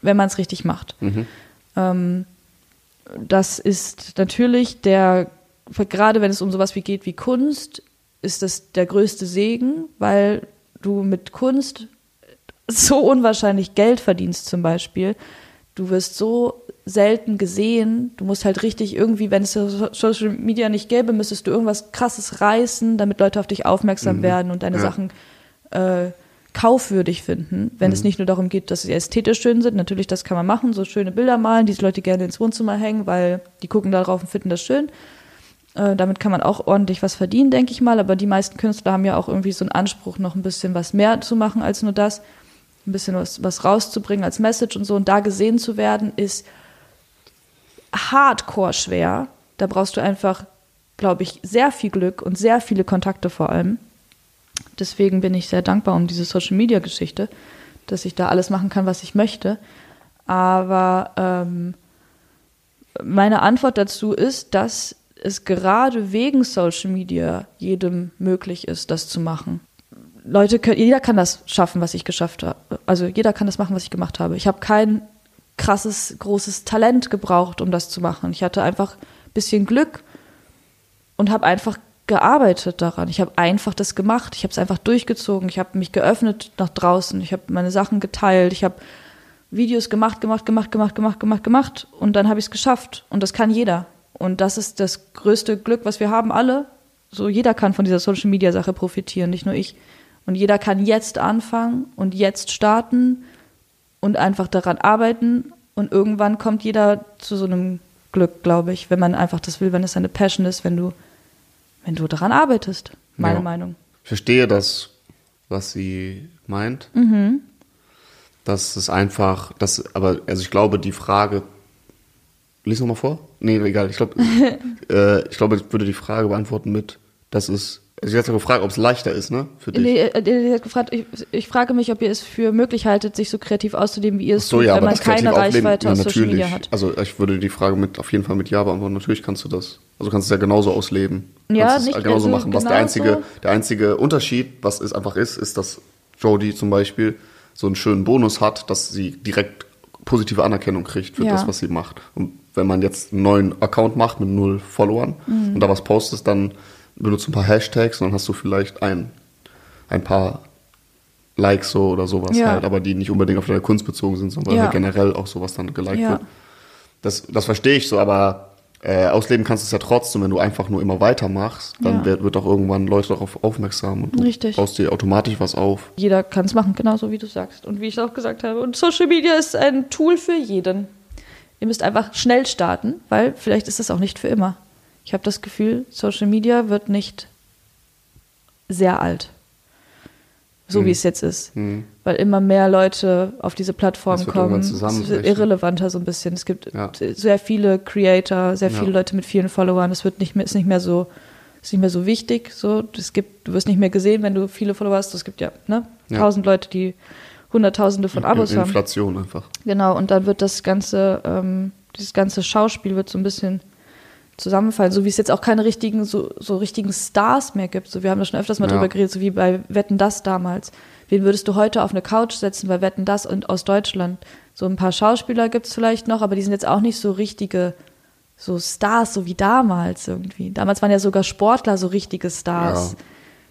wenn man es richtig macht. Ähm, das ist natürlich der, gerade wenn es um sowas wie geht wie Kunst, ist das der größte Segen, weil du mit Kunst so unwahrscheinlich Geld verdienst zum Beispiel. Du wirst so selten gesehen. Du musst halt richtig irgendwie, wenn es so Social Media nicht gäbe, müsstest du irgendwas krasses reißen, damit Leute auf dich aufmerksam werden und deine Ja. Sachen äh, kaufwürdig finden. Wenn es nicht nur darum geht, dass sie ästhetisch schön sind. Natürlich, das kann man machen, so schöne Bilder malen, die die Leute gerne ins Wohnzimmer hängen, weil die gucken da drauf und finden das schön. Äh, damit kann man auch ordentlich was verdienen, denke ich mal. Aber die meisten Künstler haben ja auch irgendwie so einen Anspruch, noch ein bisschen was mehr zu machen als nur das. Ein bisschen was, was rauszubringen als Message und so. Und da gesehen zu werden, ist hardcore schwer. Da brauchst du einfach, glaube ich, sehr viel Glück und sehr viele Kontakte vor allem. Deswegen bin ich sehr dankbar um diese Social Media Geschichte, dass ich da alles machen kann, was ich möchte. Aber ähm, meine Antwort dazu ist, dass es gerade wegen Social Media jedem möglich ist, das zu machen. Leute können, jeder kann das schaffen, was ich geschafft habe. Also jeder kann das machen, was ich gemacht habe. Ich habe kein krasses, großes Talent gebraucht, um das zu machen. Ich hatte einfach ein bisschen Glück und habe einfach gearbeitet daran. Ich habe einfach das gemacht. Ich habe es einfach durchgezogen. Ich habe mich geöffnet nach draußen. Ich habe meine Sachen geteilt. Ich habe Videos gemacht, gemacht, gemacht, gemacht, gemacht, gemacht, gemacht. Und dann habe ich es geschafft. Und das kann jeder. Und das ist das größte Glück, was wir haben alle. So jeder kann von dieser Social Media Sache profitieren, nicht nur ich. Und jeder kann jetzt anfangen und jetzt starten und einfach daran arbeiten. Und irgendwann kommt jeder zu so einem Glück, glaube ich, wenn man einfach das will, wenn es eine Passion ist, wenn du, wenn du daran arbeitest. Meine Ja. Meinung. Ich verstehe das, was sie meint. Mhm. Das ist einfach, das, aber, also ich glaube, die Frage, lies nochmal vor? Nee, egal, ich glaube, *laughs* äh, ich glaube, ich würde die Frage beantworten mit, das ist, also ich hatte gefragt, ob es leichter ist, ne, für dich. Nee, äh, der hat gefragt, ich, ich frage mich, ob ihr es für möglich haltet, sich so kreativ auszuleben, wie ihr es so, tut, ja, wenn man keine Reichweite ja, auf Social. Media hat. Also ich würde die Frage mit, auf jeden Fall mit Ja beantworten, natürlich kannst du das. Also du kannst es ja genauso ausleben. Ja, Kannst es nicht- genauso also machen. Was der genauso. einzige, der einzige Unterschied, was es einfach ist, ist, dass Jodie zum Beispiel so einen schönen Bonus hat, dass sie direkt positive Anerkennung kriegt für Ja. das, was sie macht. Und wenn man jetzt einen neuen Account macht mit null Followern Mhm. und da was postest, dann benutzt ein paar Hashtags und dann hast du vielleicht ein, ein paar Likes so oder sowas Ja. halt, aber die nicht unbedingt auf deine Kunst bezogen sind, sondern Ja. halt generell auch sowas dann geliked Ja. wird. Das, das verstehe ich so, aber äh, ausleben kannst du es ja trotzdem, wenn du einfach nur immer weitermachst, dann wird, wird auch irgendwann Leute darauf aufmerksam und du Richtig. baust dir automatisch was auf. Jeder kann es machen, genauso wie du sagst. Und wie ich es auch gesagt habe. Und Social Media ist ein Tool für jeden. Ihr müsst einfach schnell starten, weil vielleicht ist es auch nicht für immer. Ich habe das Gefühl, Social Media wird nicht sehr alt. So Mhm. wie es jetzt ist. Mhm. Weil immer mehr Leute auf diese Plattform kommen. Es wird irrelevanter so ein bisschen. Es gibt Ja. sehr viele Creator, sehr viele Ja. Leute mit vielen Followern. Es wird nicht mehr, ist nicht mehr so, ist nicht mehr so wichtig. So, es gibt, du wirst nicht mehr gesehen, wenn du viele Follower hast. Es gibt ja, ne, Ja. tausend Leute, die hunderttausende von Abos haben. Inflation einfach. Genau, und dann wird das ganze, ähm, dieses ganze Schauspiel wird so ein bisschen zusammenfallen, so wie es jetzt auch keine richtigen, so, so richtigen Stars mehr gibt. So, wir haben da schon öfters mal Ja. drüber geredet, so wie bei Wetten das damals. Wen würdest du heute auf eine Couch setzen bei Wetten das und aus Deutschland? So ein paar Schauspieler gibt es vielleicht noch, aber die sind jetzt auch nicht so richtige so Stars, so wie damals irgendwie. Damals waren ja sogar Sportler so richtige Stars. Ja.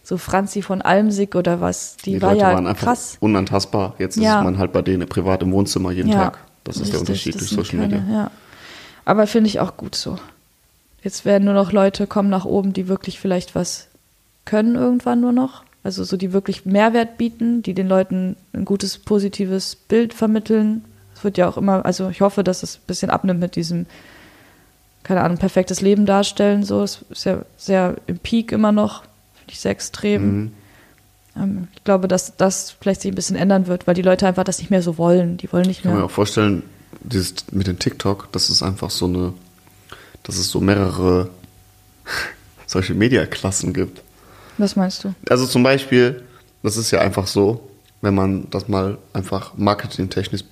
So Franzi von Almsig oder was. Die, Die, war Leute ja waren einfach krass. unantastbar. Jetzt Ja. ist man halt bei denen privat im Wohnzimmer jeden Tag. Das ist der richtig, Unterschied das durch Social keine, Media. Aber finde ich auch gut so. Jetzt werden nur noch Leute kommen nach oben, die wirklich vielleicht was können irgendwann nur noch. Also so die wirklich Mehrwert bieten, die den Leuten ein gutes, positives Bild vermitteln. Es wird ja auch immer, also ich hoffe, dass es ein bisschen abnimmt mit diesem, keine Ahnung, perfektes Leben darstellen. So, es ist ja sehr im Peak immer noch, finde ich sehr extrem. Mhm. Ähm, ich glaube, dass das vielleicht sich ein bisschen ändern wird, weil die Leute einfach das nicht mehr so wollen. Die wollen nicht Ich kann mir mehr. auch vorstellen, dieses mit dem TikTok, das ist einfach so eine, dass es so mehrere *laughs* Social Media Klassen gibt. Was meinst du? Also zum Beispiel, das ist ja einfach so, wenn man das mal einfach marketingtechnisch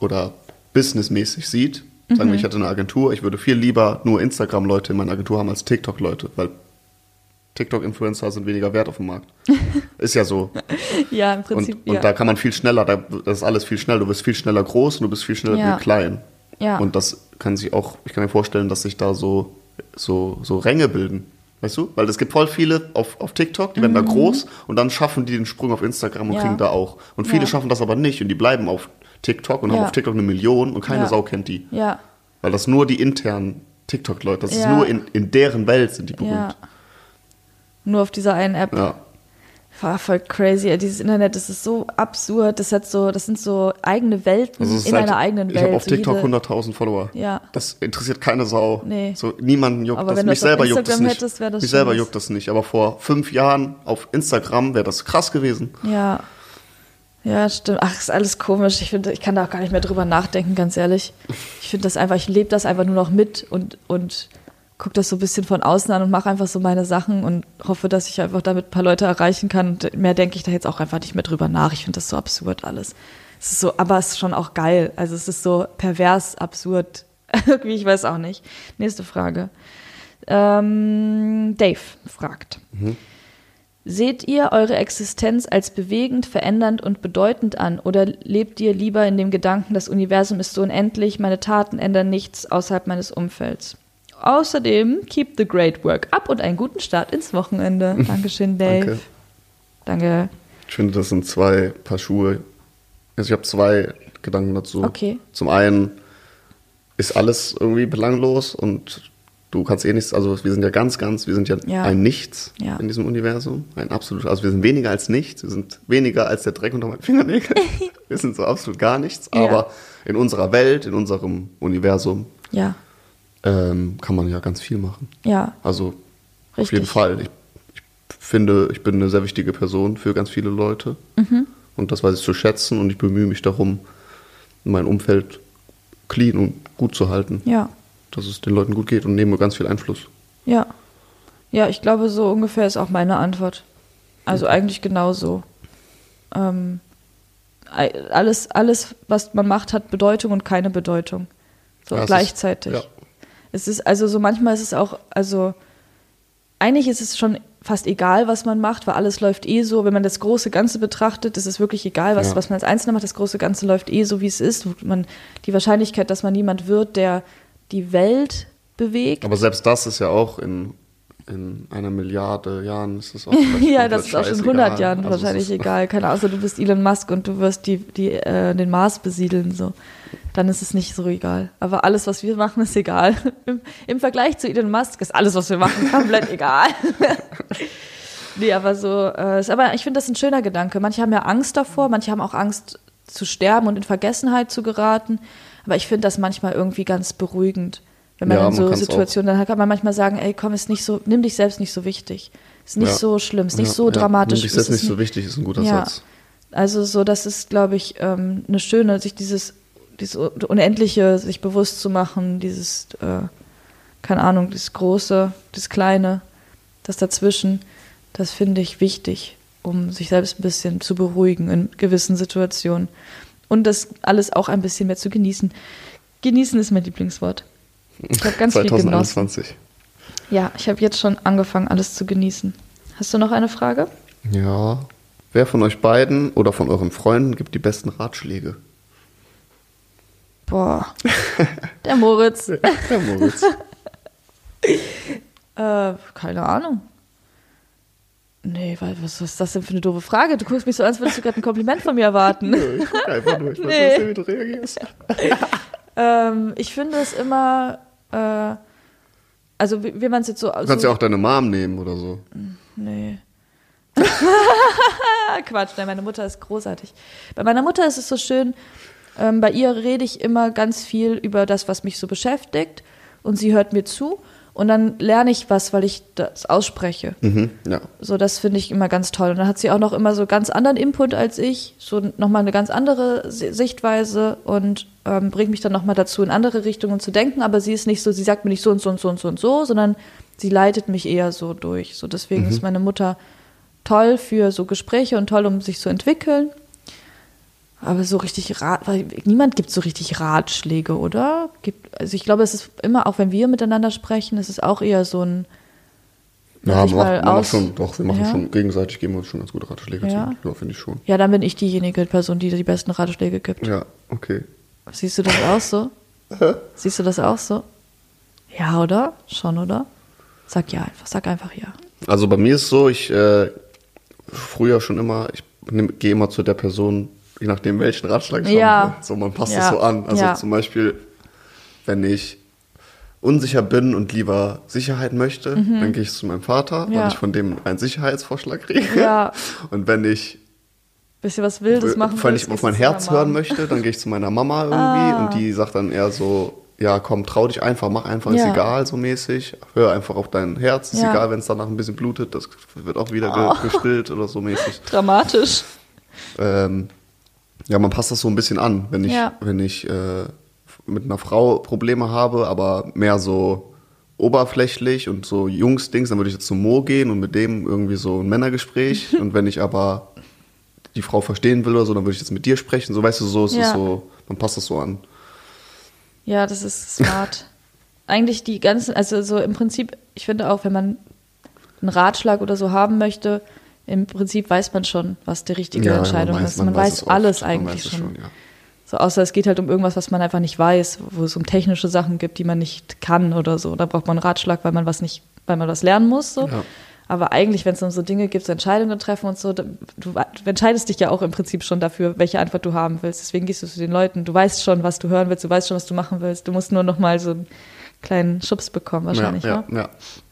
oder businessmäßig sieht. Sagen wir, ich hätte eine Agentur, ich würde viel lieber nur Instagram-Leute in meiner Agentur haben als TikTok-Leute, weil TikTok-Influencer sind weniger wert auf dem Markt. *laughs* ist ja so. Ja, im Und, Prinzip. und ja. da kann man viel schneller, da, das ist alles viel schneller. Du bist viel schneller groß und du bist viel schneller Ja. klein. Ja. Und das kann sich auch, ich kann mir vorstellen, dass sich da so, so, so Ränge bilden. Weißt du? Weil es gibt voll viele auf, auf TikTok, die werden da groß und dann schaffen die den Sprung auf Instagram und Mhm. Ja. kriegen da auch. Und viele Ja. schaffen das aber nicht und die bleiben auf TikTok und haben Ja. auf TikTok eine Million und keine Ja. Sau kennt die. ja, Weil das nur die internen TikTok-Leute, das ist Ja. nur in, in deren Welt sind die ja. berühmt. Nur auf dieser einen App. Ja. War voll crazy. Dieses Internet, das ist so absurd. Das hat so, das sind so eigene Welten Also in halt, einer eigenen ich Welt. habe auf TikTok jede- 100.000 Follower. Ja. Das interessiert keine Sau. Nee. So, niemanden juckt Aber das. wenn Mich selber juckt das Instagram nicht. hättest, das Mich selber juckt das nicht. Aber vor fünf Jahren auf Instagram wäre das krass gewesen. Ja. Ja, stimmt. Ach, ist alles komisch. Ich finde, ich kann da auch gar nicht mehr drüber nachdenken, ganz ehrlich. Ich finde das einfach, ich lebe das einfach nur noch mit und, und gucke das so ein bisschen von außen an und mache einfach so meine Sachen und hoffe, dass ich einfach damit ein paar Leute erreichen kann. Und mehr denke ich da jetzt auch einfach nicht mehr drüber nach. Ich finde das so absurd alles. Es ist so, aber es ist schon auch geil. Also es ist so pervers, absurd. *laughs* Irgendwie, ich weiß auch nicht. Nächste Frage. Ähm, Dave fragt. Seht ihr eure Existenz als bewegend, verändernd und bedeutend an oder lebt ihr lieber in dem Gedanken, das Universum ist so unendlich, meine Taten ändern nichts außerhalb meines Umfelds? Außerdem, keep the great work up und einen guten Start ins Wochenende. *laughs* Dankeschön, Dave. Danke. Danke. Ich finde, das sind zwei Paar Schuhe. Also ich habe zwei Gedanken dazu. Okay. Zum einen ist alles irgendwie belanglos und du kannst eh nichts, also wir sind ja ganz, ganz, wir sind ja, Ja. ein Nichts Ja. in diesem Universum. Ein absolut, also wir sind weniger als nichts, wir sind weniger als der Dreck unter meinen Fingernägeln. *laughs* wir sind so absolut gar nichts. Ja. Aber in unserer Welt, in unserem Universum Ja, ähm, kann man ja ganz viel machen. ja, Also auf Richtig. jeden Fall. Ich, ich finde, ich bin eine sehr wichtige Person für ganz viele Leute. Mhm. Und das weiß ich zu schätzen und ich bemühe mich darum, mein Umfeld clean und gut zu halten. ja, Dass es den Leuten gut geht und nehme ganz viel Einfluss. ja. Ja, ich glaube, so ungefähr ist auch meine Antwort. Also eigentlich genauso. Ähm, alles, alles, was man macht, hat Bedeutung und keine Bedeutung. So Ja, es ist- gleichzeitig. ja. Es ist also so manchmal ist es auch, also eigentlich ist es schon fast egal, was man macht, weil alles läuft eh so. Wenn man das große Ganze betrachtet, ist es wirklich egal, was, Ja. was man als Einzelner macht. Das große Ganze läuft eh so, wie es ist. Man, die Wahrscheinlichkeit, dass man niemand wird, der die Welt bewegt. Aber selbst das ist ja auch in, in einer Milliarde Jahren ist es auch *laughs* ja, das ist auch schon in scheißegal. 100 Jahren Also wahrscheinlich egal. Keine Ahnung, außer du bist Elon Musk und du wirst die, die, äh, den Mars besiedeln. So. Dann ist es nicht so egal. Aber alles, was wir machen, ist egal. *laughs* Im, Im Vergleich zu Elon Musk ist alles, was wir machen, *laughs* komplett egal. *laughs* nee, aber so, äh, ist, aber ich finde das ein schöner Gedanke. Manche haben ja Angst davor, manche haben auch Angst zu sterben und in Vergessenheit zu geraten. Aber ich finde das manchmal irgendwie ganz beruhigend. Wenn man Ja, in man so kann's Situationen, dann kann man manchmal sagen, ey, komm, ist nicht so, nimm dich selbst nicht so wichtig. Ist nicht Ja. so schlimm, ist nicht Ja, so dramatisch. Nimm dich selbst ist nicht so wichtig, ist ein guter Ja. Satz. Also so, das ist, glaube ich, ähm, eine schöne, sich dieses, dieses Unendliche sich bewusst zu machen, dieses, äh, keine Ahnung, das Große, das Kleine, das Dazwischen, das finde ich wichtig, um sich selbst ein bisschen zu beruhigen in gewissen Situationen. Und das alles auch ein bisschen mehr zu genießen. Genießen ist mein Lieblingswort. Ich habe ganz viel genossen. 2021. Ja, ich habe jetzt schon angefangen, alles zu genießen. Hast du noch eine Frage? Ja. Wer von euch beiden oder von euren Freunden gibt die besten Ratschläge? Boah. *laughs* Der Moritz. Der Moritz. *laughs* Äh, keine Ahnung. Nee, weil, was, ist das denn für eine doofe Frage? Du guckst mich so an, als würdest du gerade ein Kompliment von mir erwarten. Nö, ich guck einfach nur, ich Nee. sehen, wie du reagierst. *laughs* ähm, ich finde es immer, äh, also wie, wie man es jetzt so... Du kannst so ja auch deine Mom nehmen oder so. Nee. Quatsch, nein, meine Mutter ist großartig. Bei meiner Mutter ist es so schön, ähm, bei ihr rede ich immer ganz viel über das, was mich so beschäftigt und sie hört mir zu und dann lerne ich was, weil ich das ausspreche. Mhm, ja. So, das finde ich immer ganz toll. Und dann hat sie auch noch immer so ganz anderen Input als ich, so nochmal eine ganz andere Si- Sichtweise und ähm, bringt mich dann nochmal dazu, in andere Richtungen zu denken. Aber sie ist nicht so, sie sagt mir nicht so und so und so und so und so, sondern sie leitet mich eher so durch. So, deswegen ist meine Mutter toll für so Gespräche und toll, um sich zu entwickeln. Aber so richtig Rat, weil niemand gibt so richtig Ratschläge, oder? Gibt, also ich glaube, es ist immer, auch wenn wir miteinander sprechen, es ist auch eher so ein Ja, wir machen, wir aus- schon, doch, wir machen Ja. schon gegenseitig, geben wir uns schon ganz gute Ratschläge Ja. zu. Ja, finde ich schon. Ja, dann bin ich diejenige Person, die die besten Ratschläge gibt. Ja, okay. Siehst du das auch so? Siehst du das auch so? Ja, oder? Schon, oder? Sag ja einfach, sag einfach ja. Also bei mir ist es so, ich äh, früher schon immer, ich gehe immer zu der Person, je nachdem welchen Ratschlag ich Ja. habe. So, man passt Ja. das so an. Also Ja. zum Beispiel, wenn ich unsicher bin und lieber Sicherheit möchte, dann gehe ich zu meinem Vater, Mhm. Ja. weil ich von dem einen Sicherheitsvorschlag kriege. Ja. Und wenn ich Bisschen was Wildes machen wenn ich auf mein Herz hören möchte, dann gehe ich zu meiner *laughs* Mama irgendwie Ah. und die sagt dann eher so, ja komm, trau dich einfach, mach einfach, Ja. ist egal, so mäßig. Hör einfach auf dein Herz, ist egal, wenn es danach ein bisschen blutet, das wird auch wieder Oh. gestillt oder so mäßig. *laughs* Dramatisch. Ähm, ja, man passt das so ein bisschen an, wenn ich, Ja. wenn ich äh, mit einer Frau Probleme habe, aber mehr so oberflächlich und so Jungs-Dings, dann würde ich jetzt zu Mo gehen und mit dem irgendwie so ein Männergespräch. *laughs* und wenn ich aber die Frau verstehen will oder so, dann würde ich jetzt mit dir sprechen. So, weißt du, so, es Ja. ist so, man passt das so an. Ja, das ist smart. *laughs* Eigentlich die ganzen, also so im Prinzip, ich finde auch, wenn man einen Ratschlag oder so haben möchte, im Prinzip weiß man schon, was die richtige Ja, Entscheidung man weiß- ist. man Man, weiß weiß, es oft. alles Man eigentlich weiß schon. schon, ja. So, außer es geht halt um irgendwas, was man einfach nicht weiß, wo es um technische Sachen gibt, die man nicht kann oder so. Da braucht man einen Ratschlag, weil man was nicht, weil man was lernen muss. So. Ja. Aber eigentlich, wenn es um so Dinge gibt, so Entscheidungen treffen und so, du, du entscheidest dich ja auch im Prinzip schon dafür, welche Antwort du haben willst. Deswegen gehst du zu den Leuten. Du weißt schon, was du hören willst, du weißt schon, was du machen willst. Du musst nur noch mal so einen kleinen Schubs bekommen, wahrscheinlich. ja, Ja,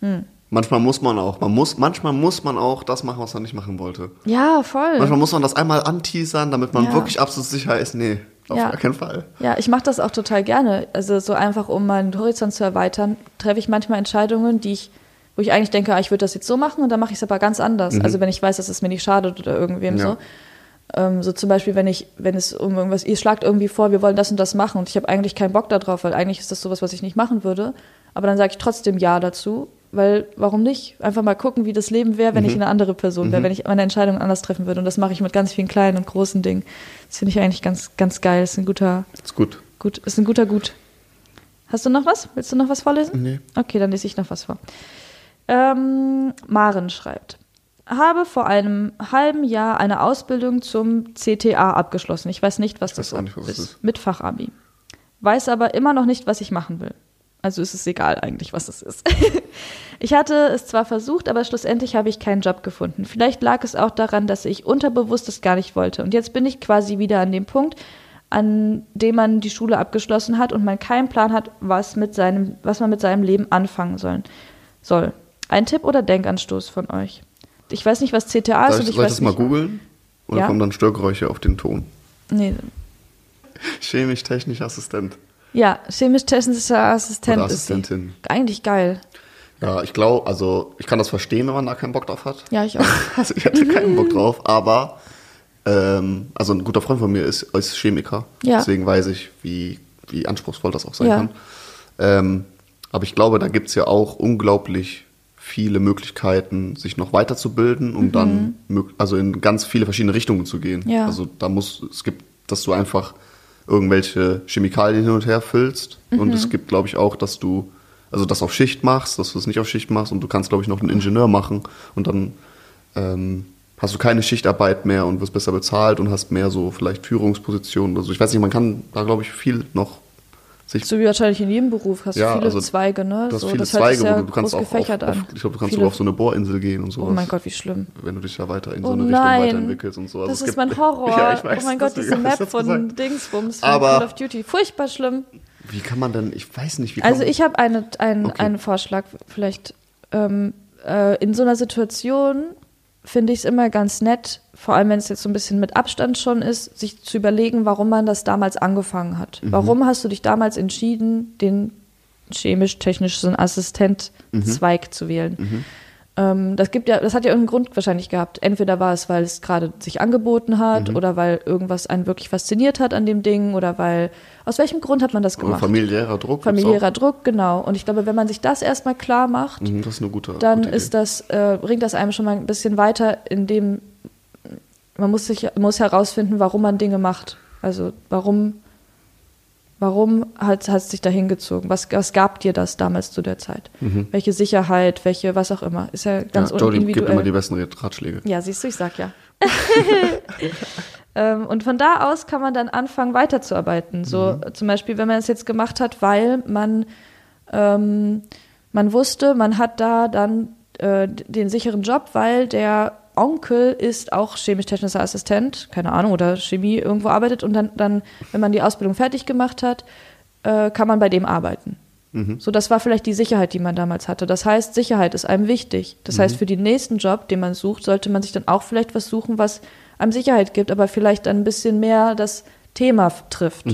ja, ja. Manchmal muss man auch, man muss, manchmal muss man auch das machen, was man nicht machen wollte. ja voll. Manchmal muss man das einmal anteasern, damit man Ja. wirklich absolut sicher ist, nee, auf Ja. gar keinen Fall. Ja, ich mache das auch total gerne. Also so einfach, um meinen Horizont zu erweitern, treffe ich manchmal Entscheidungen, die ich, wo ich eigentlich denke, ah, ich würde das jetzt so machen und dann mache ich es aber ganz anders. Also wenn ich weiß, dass es mir nicht schadet oder irgendwem Mhm. Ja. so. Ähm, so zum Beispiel, wenn ich, wenn es um irgendwas, ihr schlagt irgendwie vor, wir wollen das und das machen und ich habe eigentlich keinen Bock darauf, weil eigentlich ist das sowas, was ich nicht machen würde. Aber dann sage ich trotzdem Ja dazu, weil warum nicht? Einfach mal gucken, wie das Leben wäre, wenn ich eine andere Person wäre, wenn ich meine Entscheidung anders treffen würde. Und das mache ich mit ganz vielen kleinen und großen Dingen. Das finde ich eigentlich ganz, ganz geil. Das ist ein guter, Ist gut. Gut, ist ein guter Gut. Hast du noch was? Willst du noch was vorlesen? Nee. Okay, dann lese ich noch was vor. Ähm, Maren schreibt. Habe vor einem halben Jahr eine Ausbildung zum CTA abgeschlossen. Ich weiß nicht, was das nicht, was ist. das ist. Mit Fachabi. Weiß aber immer noch nicht, was ich machen will. Also ist es egal eigentlich, was es ist. *laughs* ich hatte es zwar versucht, aber schlussendlich habe ich keinen Job gefunden. Vielleicht lag es auch daran, dass ich unterbewusst es gar nicht wollte. Und jetzt bin ich quasi wieder an dem Punkt, an dem man die Schule abgeschlossen hat und man keinen Plan hat, was, mit seinem, was man mit seinem Leben anfangen soll. soll. Ein Tipp oder Denkanstoß von euch? Ich weiß nicht, was CTA ist Soll und ich, ich soll das mal googeln? Oder Ja. kommen dann Störgeräusche auf den Ton? Nee. *laughs* Chemisch-technischer Assistent. Ja, chemisch-technischer Assistent Oder ist sie. Assistentin. Eigentlich geil. Ja, ich glaube, also ich kann das verstehen, wenn man da keinen Bock drauf hat. Ja, ich auch. *laughs* Also ich hatte keinen Bock drauf, aber ähm, also ein guter Freund von mir ist, ist Chemiker. Ja. Deswegen weiß ich, wie, wie anspruchsvoll das auch sein Ja. kann. Ähm, aber ich glaube, da gibt es ja auch unglaublich viele Möglichkeiten, sich noch weiterzubilden, um dann mög- also in ganz viele verschiedene Richtungen zu gehen. Mhm. Ja. Also da muss, es gibt, dass du einfach irgendwelche Chemikalien hin und her füllst. Und Mhm. es gibt, glaube ich, auch, dass du also das auf Schicht machst, dass du es nicht auf Schicht machst und du kannst, glaube ich, noch einen Ingenieur machen und dann ähm, hast du keine Schichtarbeit mehr und wirst besser bezahlt und hast mehr so vielleicht Führungspositionen oder so. Ich weiß nicht, man kann da, glaube ich, viel noch sich. So wie wahrscheinlich in jedem Beruf hast du Ja, viele also Zweige, ne? Du hast so, viele Zweige, wo du, du kannst auch auf, auf, an. ich glaube, du kannst Viele- sogar auf so eine Bohrinsel gehen und sowas. Oh mein Gott, wie schlimm. Wenn du dich da weiter in so Oh eine Richtung nein, weiterentwickelst und so. Also das es ist mein *laughs* Horror. Ja, ich weiß, oh mein Gott, diese Map von gesagt. Dingsbums von Aber- Call of Duty. Furchtbar schlimm. Wie kann man denn, ich weiß nicht, wie Also kann ich habe eine, einen, Okay. einen Vorschlag, vielleicht ähm, äh, in so einer Situation finde ich es immer ganz nett, vor allem wenn es jetzt so ein bisschen mit Abstand schon ist, sich zu überlegen, warum man das damals angefangen hat. Mhm. Warum hast du dich damals entschieden, den chemisch-technischen Assistent-Zweig Mhm. zu wählen? Ähm, das gibt ja, das hat ja irgendeinen Grund wahrscheinlich gehabt. Entweder war es, weil es gerade sich angeboten hat Mhm. oder weil irgendwas einen wirklich fasziniert hat an dem Ding oder weil aus welchem Grund hat man das gemacht? familiärer Druck. Familiärer Druck, genau. Und ich glaube, wenn man sich das erstmal klar macht. Mhm, Das ist gute dann gute ist das, äh, bringt das einem schon mal ein bisschen weiter, indem man muss sich muss herausfinden, warum man Dinge macht. Also warum, warum hat es sich dahin gezogen? Was, was gab dir das damals zu der Zeit? Welche Sicherheit, welche, was auch immer. Ist ja ganz Mhm. ja, Jody gibt immer die besten Ratschläge. Ja, siehst du, ich sag ja. *laughs* ähm, und von da aus kann man dann anfangen, weiterzuarbeiten. So zum Beispiel, wenn man es jetzt gemacht hat, weil man, ähm, man wusste, man hat da dann äh, den sicheren Job, weil der Onkel ist auch chemisch-technischer Assistent, keine Ahnung, oder Chemie irgendwo arbeitet und dann, dann wenn man die Ausbildung fertig gemacht hat, äh, kann man bei dem arbeiten. So, das war vielleicht die Sicherheit, die man damals hatte. Das heißt, Sicherheit ist einem wichtig. Das heißt, für den nächsten Job, den man sucht, sollte man sich dann auch vielleicht was suchen, was einem Sicherheit gibt, aber vielleicht dann ein bisschen mehr das Thema trifft.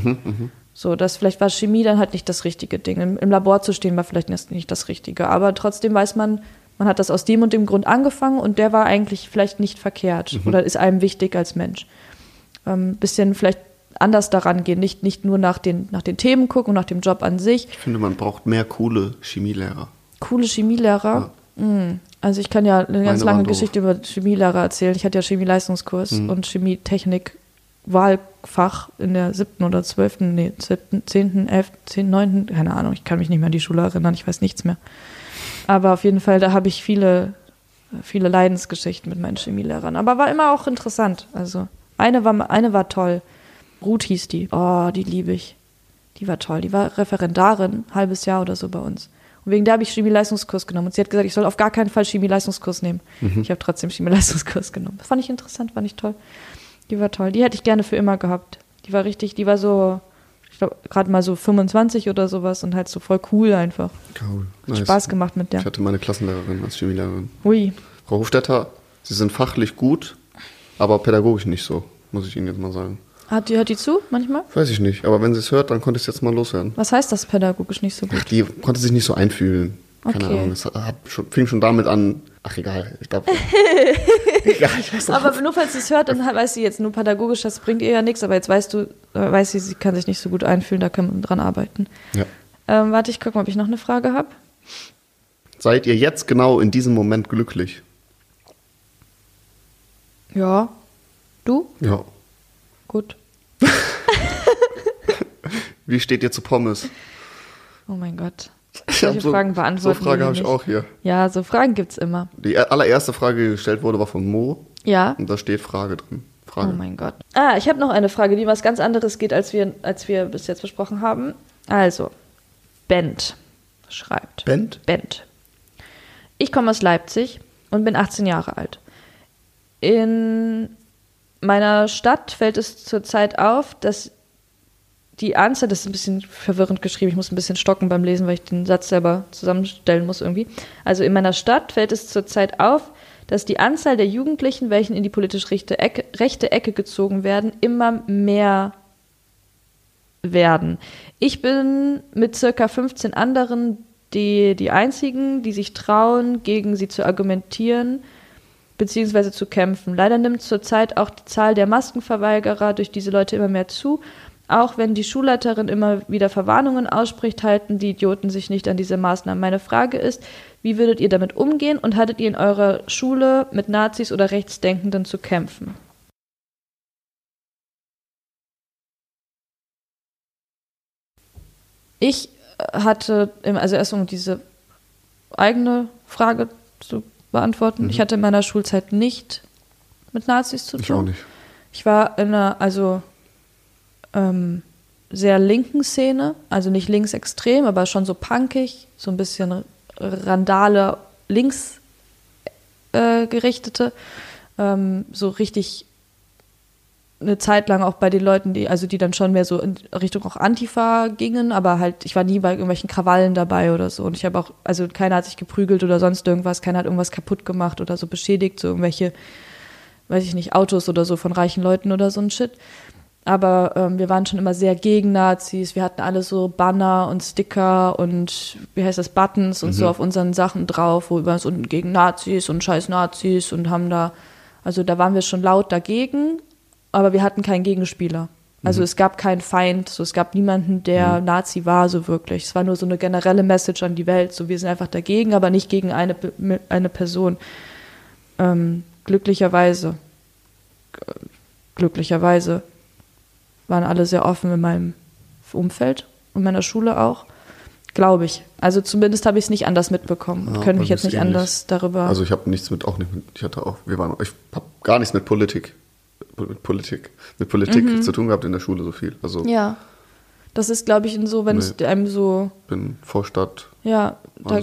So, das vielleicht war Chemie dann halt nicht das richtige Ding. Im, Im Labor zu stehen war vielleicht nicht das Richtige. Aber trotzdem weiß man, man hat das aus dem und dem Grund angefangen und der war eigentlich vielleicht nicht verkehrt oder ist einem wichtig als Mensch. Ähm, bisschen vielleicht anders daran gehen, nicht, nicht nur nach den, nach den Themen gucken und nach dem Job an sich. Ich finde, man braucht mehr coole Chemielehrer. Coole Chemielehrer. Mm. Also ich kann ja eine ganz Meine lange. Geschichte über Chemielehrer erzählen. Ich hatte ja Chemieleistungskurs Mhm. und Chemietechnik Wahlfach in der siebten oder zwölften, nee, siebten, zehnten, elften, zehnten, neunten, keine Ahnung, ich kann mich nicht mehr an die Schule erinnern, ich weiß nichts mehr. Aber auf jeden Fall, da habe ich viele, viele Leidensgeschichten mit meinen Chemielehrern. Aber war immer auch interessant. Also eine war, eine war toll. Ruth hieß die. Oh, die liebe ich. Die war toll. Die war Referendarin, halbes Jahr oder so bei uns. Und wegen der habe ich Chemieleistungskurs genommen. Und sie hat gesagt, ich soll auf gar keinen Fall Chemieleistungskurs nehmen. Ich habe trotzdem Chemieleistungskurs genommen. Das fand ich interessant, fand ich toll. Die war toll. Die hätte ich gerne für immer gehabt. Die war richtig, die war so, gerade mal so 25 oder sowas und halt so voll cool einfach. Cool. Hat Spaß gemacht mit der. Ich hatte meine Klassenlehrerin als Chemielehrerin. Hui. Frau Hofstetter, Sie sind fachlich gut, aber pädagogisch nicht so, muss ich Ihnen jetzt mal sagen. Hat die, hört die zu manchmal? Weiß ich nicht, aber wenn sie es hört, dann konnte ich es jetzt mal loswerden. Was heißt das pädagogisch nicht so Ach, gut? die konnte sich nicht so einfühlen. Keine Okay. Ahnung. Es hat schon, fing schon damit an. Ach, egal. Ich glaube. *laughs* Aber *laughs* nur falls sie es hört, dann weiß sie jetzt nur pädagogisch, das bringt ihr ja nichts, aber jetzt weißt du, äh, weiß sie, sie kann sich nicht so gut einfühlen, da kann man dran arbeiten. Ja. Ähm, warte, ich gucke mal, ob ich noch eine Frage habe. Seid ihr jetzt genau in diesem Moment glücklich? Ja. Du? Ja. Gut. *laughs* Wie steht ihr zu Pommes? Oh mein Gott. Solche so, Fragen beantworten So Frage wir habe ich auch hier. Ja, so Fragen gibt's immer. Die allererste Frage, die gestellt wurde, war von Mo. Ja. Und da steht Frage drin. Oh Frage. mein Gott. Ah, ich habe noch eine Frage, die was ganz anderes geht, als wir, als wir bis jetzt besprochen haben. Also, Bent schreibt. Bent? Bent. Ich komme aus Leipzig und bin 18 Jahre alt. In meiner Stadt fällt es zurzeit auf, dass die Anzahl, das ist ein bisschen verwirrend geschrieben, ich muss ein bisschen stocken beim Lesen, weil ich den Satz selber zusammenstellen muss irgendwie. Also in meiner Stadt fällt es zurzeit auf, dass die Anzahl der Jugendlichen, welchen in die politisch rechte Ecke, rechte Ecke gezogen werden, immer mehr werden. Ich bin mit circa 15 anderen die, die einzigen, die sich trauen, gegen sie zu argumentieren bzw. zu kämpfen. Leider nimmt zurzeit auch die Zahl der Maskenverweigerer durch diese Leute immer mehr zu. Auch wenn die Schulleiterin immer wieder Verwarnungen ausspricht, halten die Idioten sich nicht an diese Maßnahmen. Meine Frage ist, wie würdet ihr damit umgehen und hattet ihr in eurer Schule mit Nazis oder Rechtsdenkenden zu kämpfen? Ich äh, hatte, im- also erst um diese eigene Frage zu beantworten, ich hatte in meiner Schulzeit nicht mit Nazis zu tun. Ich auch nicht. Ich war in einer, also ähm, sehr linken Szene, also nicht linksextrem, aber schon so punkig, so ein bisschen Randale links äh, gerichtete, ähm, so richtig eine Zeit lang auch bei den Leuten, die, also die dann schon mehr so in Richtung auch Antifa gingen, aber halt, ich war nie bei irgendwelchen Krawallen dabei oder so. Und ich habe auch, also keiner hat sich geprügelt oder sonst irgendwas, keiner hat irgendwas kaputt gemacht oder so beschädigt, so irgendwelche, weiß ich nicht, Autos oder so von reichen Leuten oder so ein Shit. Aber ähm, wir waren schon immer sehr gegen Nazis. Wir hatten alle so Banner und Sticker und wie heißt das, Buttons und so auf unseren Sachen drauf, wo wir so gegen Nazis und scheiß Nazis und haben da, also da waren wir schon laut dagegen, aber wir hatten keinen Gegenspieler. Also es gab keinen Feind, so es gab niemanden, der Nazi war, so wirklich. Es war nur so eine generelle Message an die Welt, so wir sind einfach dagegen, aber nicht gegen eine, eine Person. Ähm, glücklicherweise, glücklicherweise waren alle sehr offen in meinem Umfeld und meiner Schule auch. Glaube ich. Also zumindest habe ich es nicht anders mitbekommen und Ja, können mich jetzt nicht ähnlich. anders darüber. Also ich habe nichts mit, auch nicht mit, ich hatte auch, wir waren, ich habe gar nichts mit Politik, mit Politik, mit Politik zu tun gehabt in der Schule so viel. Also Mhm. ja. Das ist, glaube ich, so, wenn es Nee. einem so, bin Vorstadt. ja, da,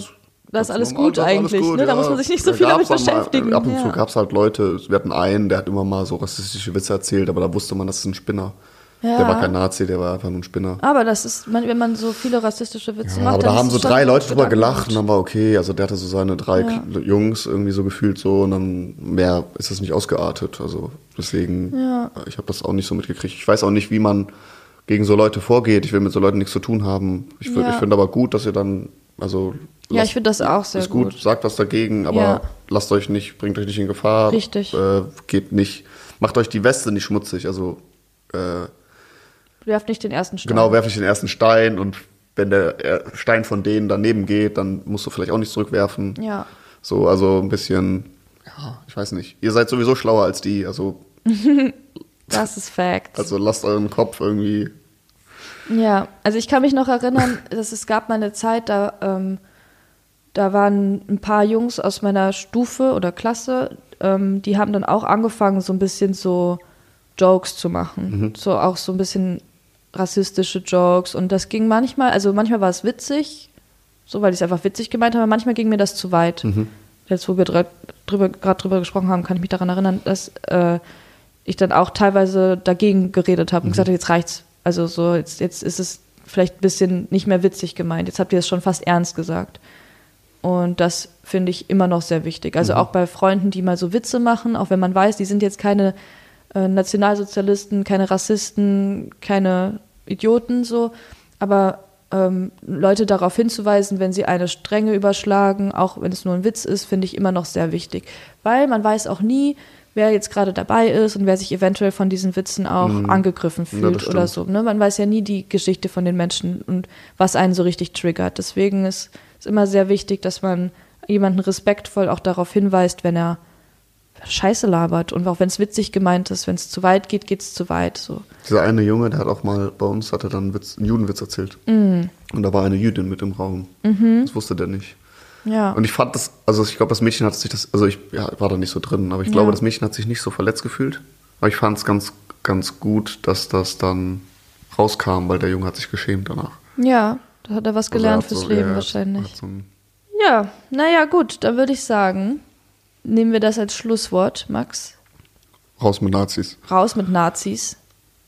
das ist alles normal, gut alles eigentlich. gut, ne? Da ja. muss man sich nicht so Da viel damit beschäftigen. Mal, ab und ja. zu gab es halt Leute, wir hatten einen, der hat immer mal so rassistische Witze erzählt, aber da wusste man, das ist ein Spinner. Ja. Der war kein Nazi, der war einfach nur ein Spinner. Aber das ist, wenn man so viele rassistische Witze Ja, macht, aber dann da haben so drei Leute drüber gelacht und dann war okay. Also der hatte so seine drei Ja. Jungs irgendwie so gefühlt so und dann mehr ist es nicht ausgeartet. Also deswegen, Ja. ich habe das auch nicht so mitgekriegt. Ich weiß auch nicht, wie man gegen so Leute vorgeht. Ich will mit so Leuten nichts zu tun haben. Ich, Ja. ich finde aber gut, dass ihr dann, also Ja, ich finde das auch sehr ist gut, gut. sagt was dagegen, aber lasst euch nicht, bringt euch nicht in Gefahr. Richtig. Äh, geht nicht, macht euch die Weste nicht schmutzig. Also äh, Werft nicht den ersten Stein. Genau, werf ich den ersten Stein und wenn der äh, Stein von denen daneben geht, dann musst du vielleicht auch nicht zurückwerfen. Ja. So, also ein bisschen, ja, ich weiß nicht. Ihr seid sowieso schlauer als die, also, *laughs* Das ist Fact. also lasst euren Kopf irgendwie. Ja, also ich kann mich noch erinnern, *laughs* dass es gab mal eine Zeit, da, ähm, da waren ein paar Jungs aus meiner Stufe oder Klasse, ähm, die haben dann auch angefangen, so ein bisschen so Jokes zu machen. So auch so ein bisschen rassistische Jokes. Und das ging manchmal, also manchmal war es witzig, so weil ich es einfach witzig gemeint habe, manchmal ging mir das zu weit. Jetzt, wo wir dra- drüber, gerade drüber gesprochen haben, kann ich mich daran erinnern, dass äh, ich dann auch teilweise dagegen geredet habe und gesagt habe, jetzt reicht's. Also so, jetzt, jetzt ist es vielleicht ein bisschen nicht mehr witzig gemeint. Jetzt habt ihr es schon fast ernst gesagt. Und das finde ich immer noch sehr wichtig. Also auch bei Freunden, die mal so Witze machen, auch wenn man weiß, die sind jetzt keine äh, Nationalsozialisten, keine Rassisten, keine Idioten so, aber ähm, Leute darauf hinzuweisen, wenn sie eine Strenge überschlagen, auch wenn es nur ein Witz ist, finde ich immer noch sehr wichtig. Weil man weiß auch nie, wer jetzt gerade dabei ist und wer sich eventuell von diesen Witzen auch angegriffen Mhm. Ja, das fühlt oder stimmt. so. Ne? Man weiß ja nie die Geschichte von den Menschen und was einen so richtig triggert. Deswegen ist es immer sehr wichtig, dass man jemanden respektvoll auch darauf hinweist, wenn er Scheiße labert. Und auch wenn es witzig gemeint ist, wenn es zu weit geht, geht es zu weit. So. Dieser eine Junge, der hat auch mal bei uns, hat er dann einen, Witz, einen Judenwitz erzählt. Und da war eine Jüdin mit im Raum. Das wusste der nicht. Ja. Und ich fand das, also ich glaube, das Mädchen hat sich das, also ich ja, war da nicht so drin, aber ich glaube, Ja. das Mädchen hat sich nicht so verletzt gefühlt. Aber ich fand es ganz, ganz gut, dass das dann rauskam, weil der Junge hat sich geschämt danach. ja, da hat er was Also er gelernt fürs so- Leben wahrscheinlich. so Ja, naja, gut, dann würde ich sagen, nehmen wir das als Schlusswort, Max. raus mit Nazis. Raus mit Nazis.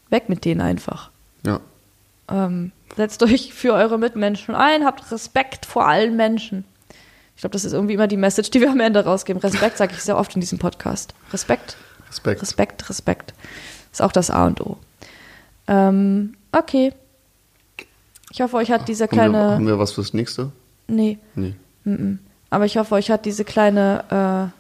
Weg mit denen einfach. Ja. Ähm, setzt euch für eure Mitmenschen ein, habt Respekt vor allen Menschen. Ich glaube, das ist irgendwie immer die Message, die wir am Ende rausgeben. Respekt sage ich sehr oft in diesem Podcast. Respekt, Respekt. Respekt, Respekt. Ist auch das A und O. Ähm, okay. Ich hoffe, euch hat diese Haben wir, haben kleine. wir was fürs nächste? Nee. Nee. Mhm. Aber ich hoffe, euch hat diese kleine äh,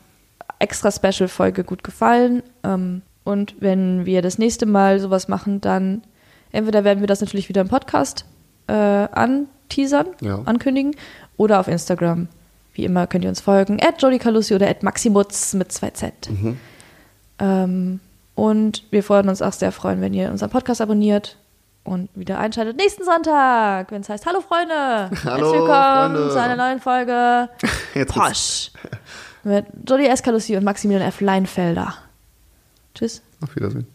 extra Special-Folge gut gefallen. Ähm, und wenn wir das nächste Mal sowas machen, dann entweder werden wir das natürlich wieder im Podcast äh, anteasern, Ja. ankündigen, oder auf Instagram. Wie immer könnt ihr uns folgen. At Jody Calusi oder at Maximutz mit 2Z. Ähm, und wir freuen uns auch sehr freuen, wenn ihr unseren Podcast abonniert und wieder einschaltet nächsten Sonntag, wenn es heißt Hallo Freunde. *laughs* Herzlich willkommen Freunde. zu einer neuen Folge *laughs* Jetzt Posch *laughs* mit Jody Escalusi und Maximilian F. Leinfelder. Tschüss. Auf Wiedersehen.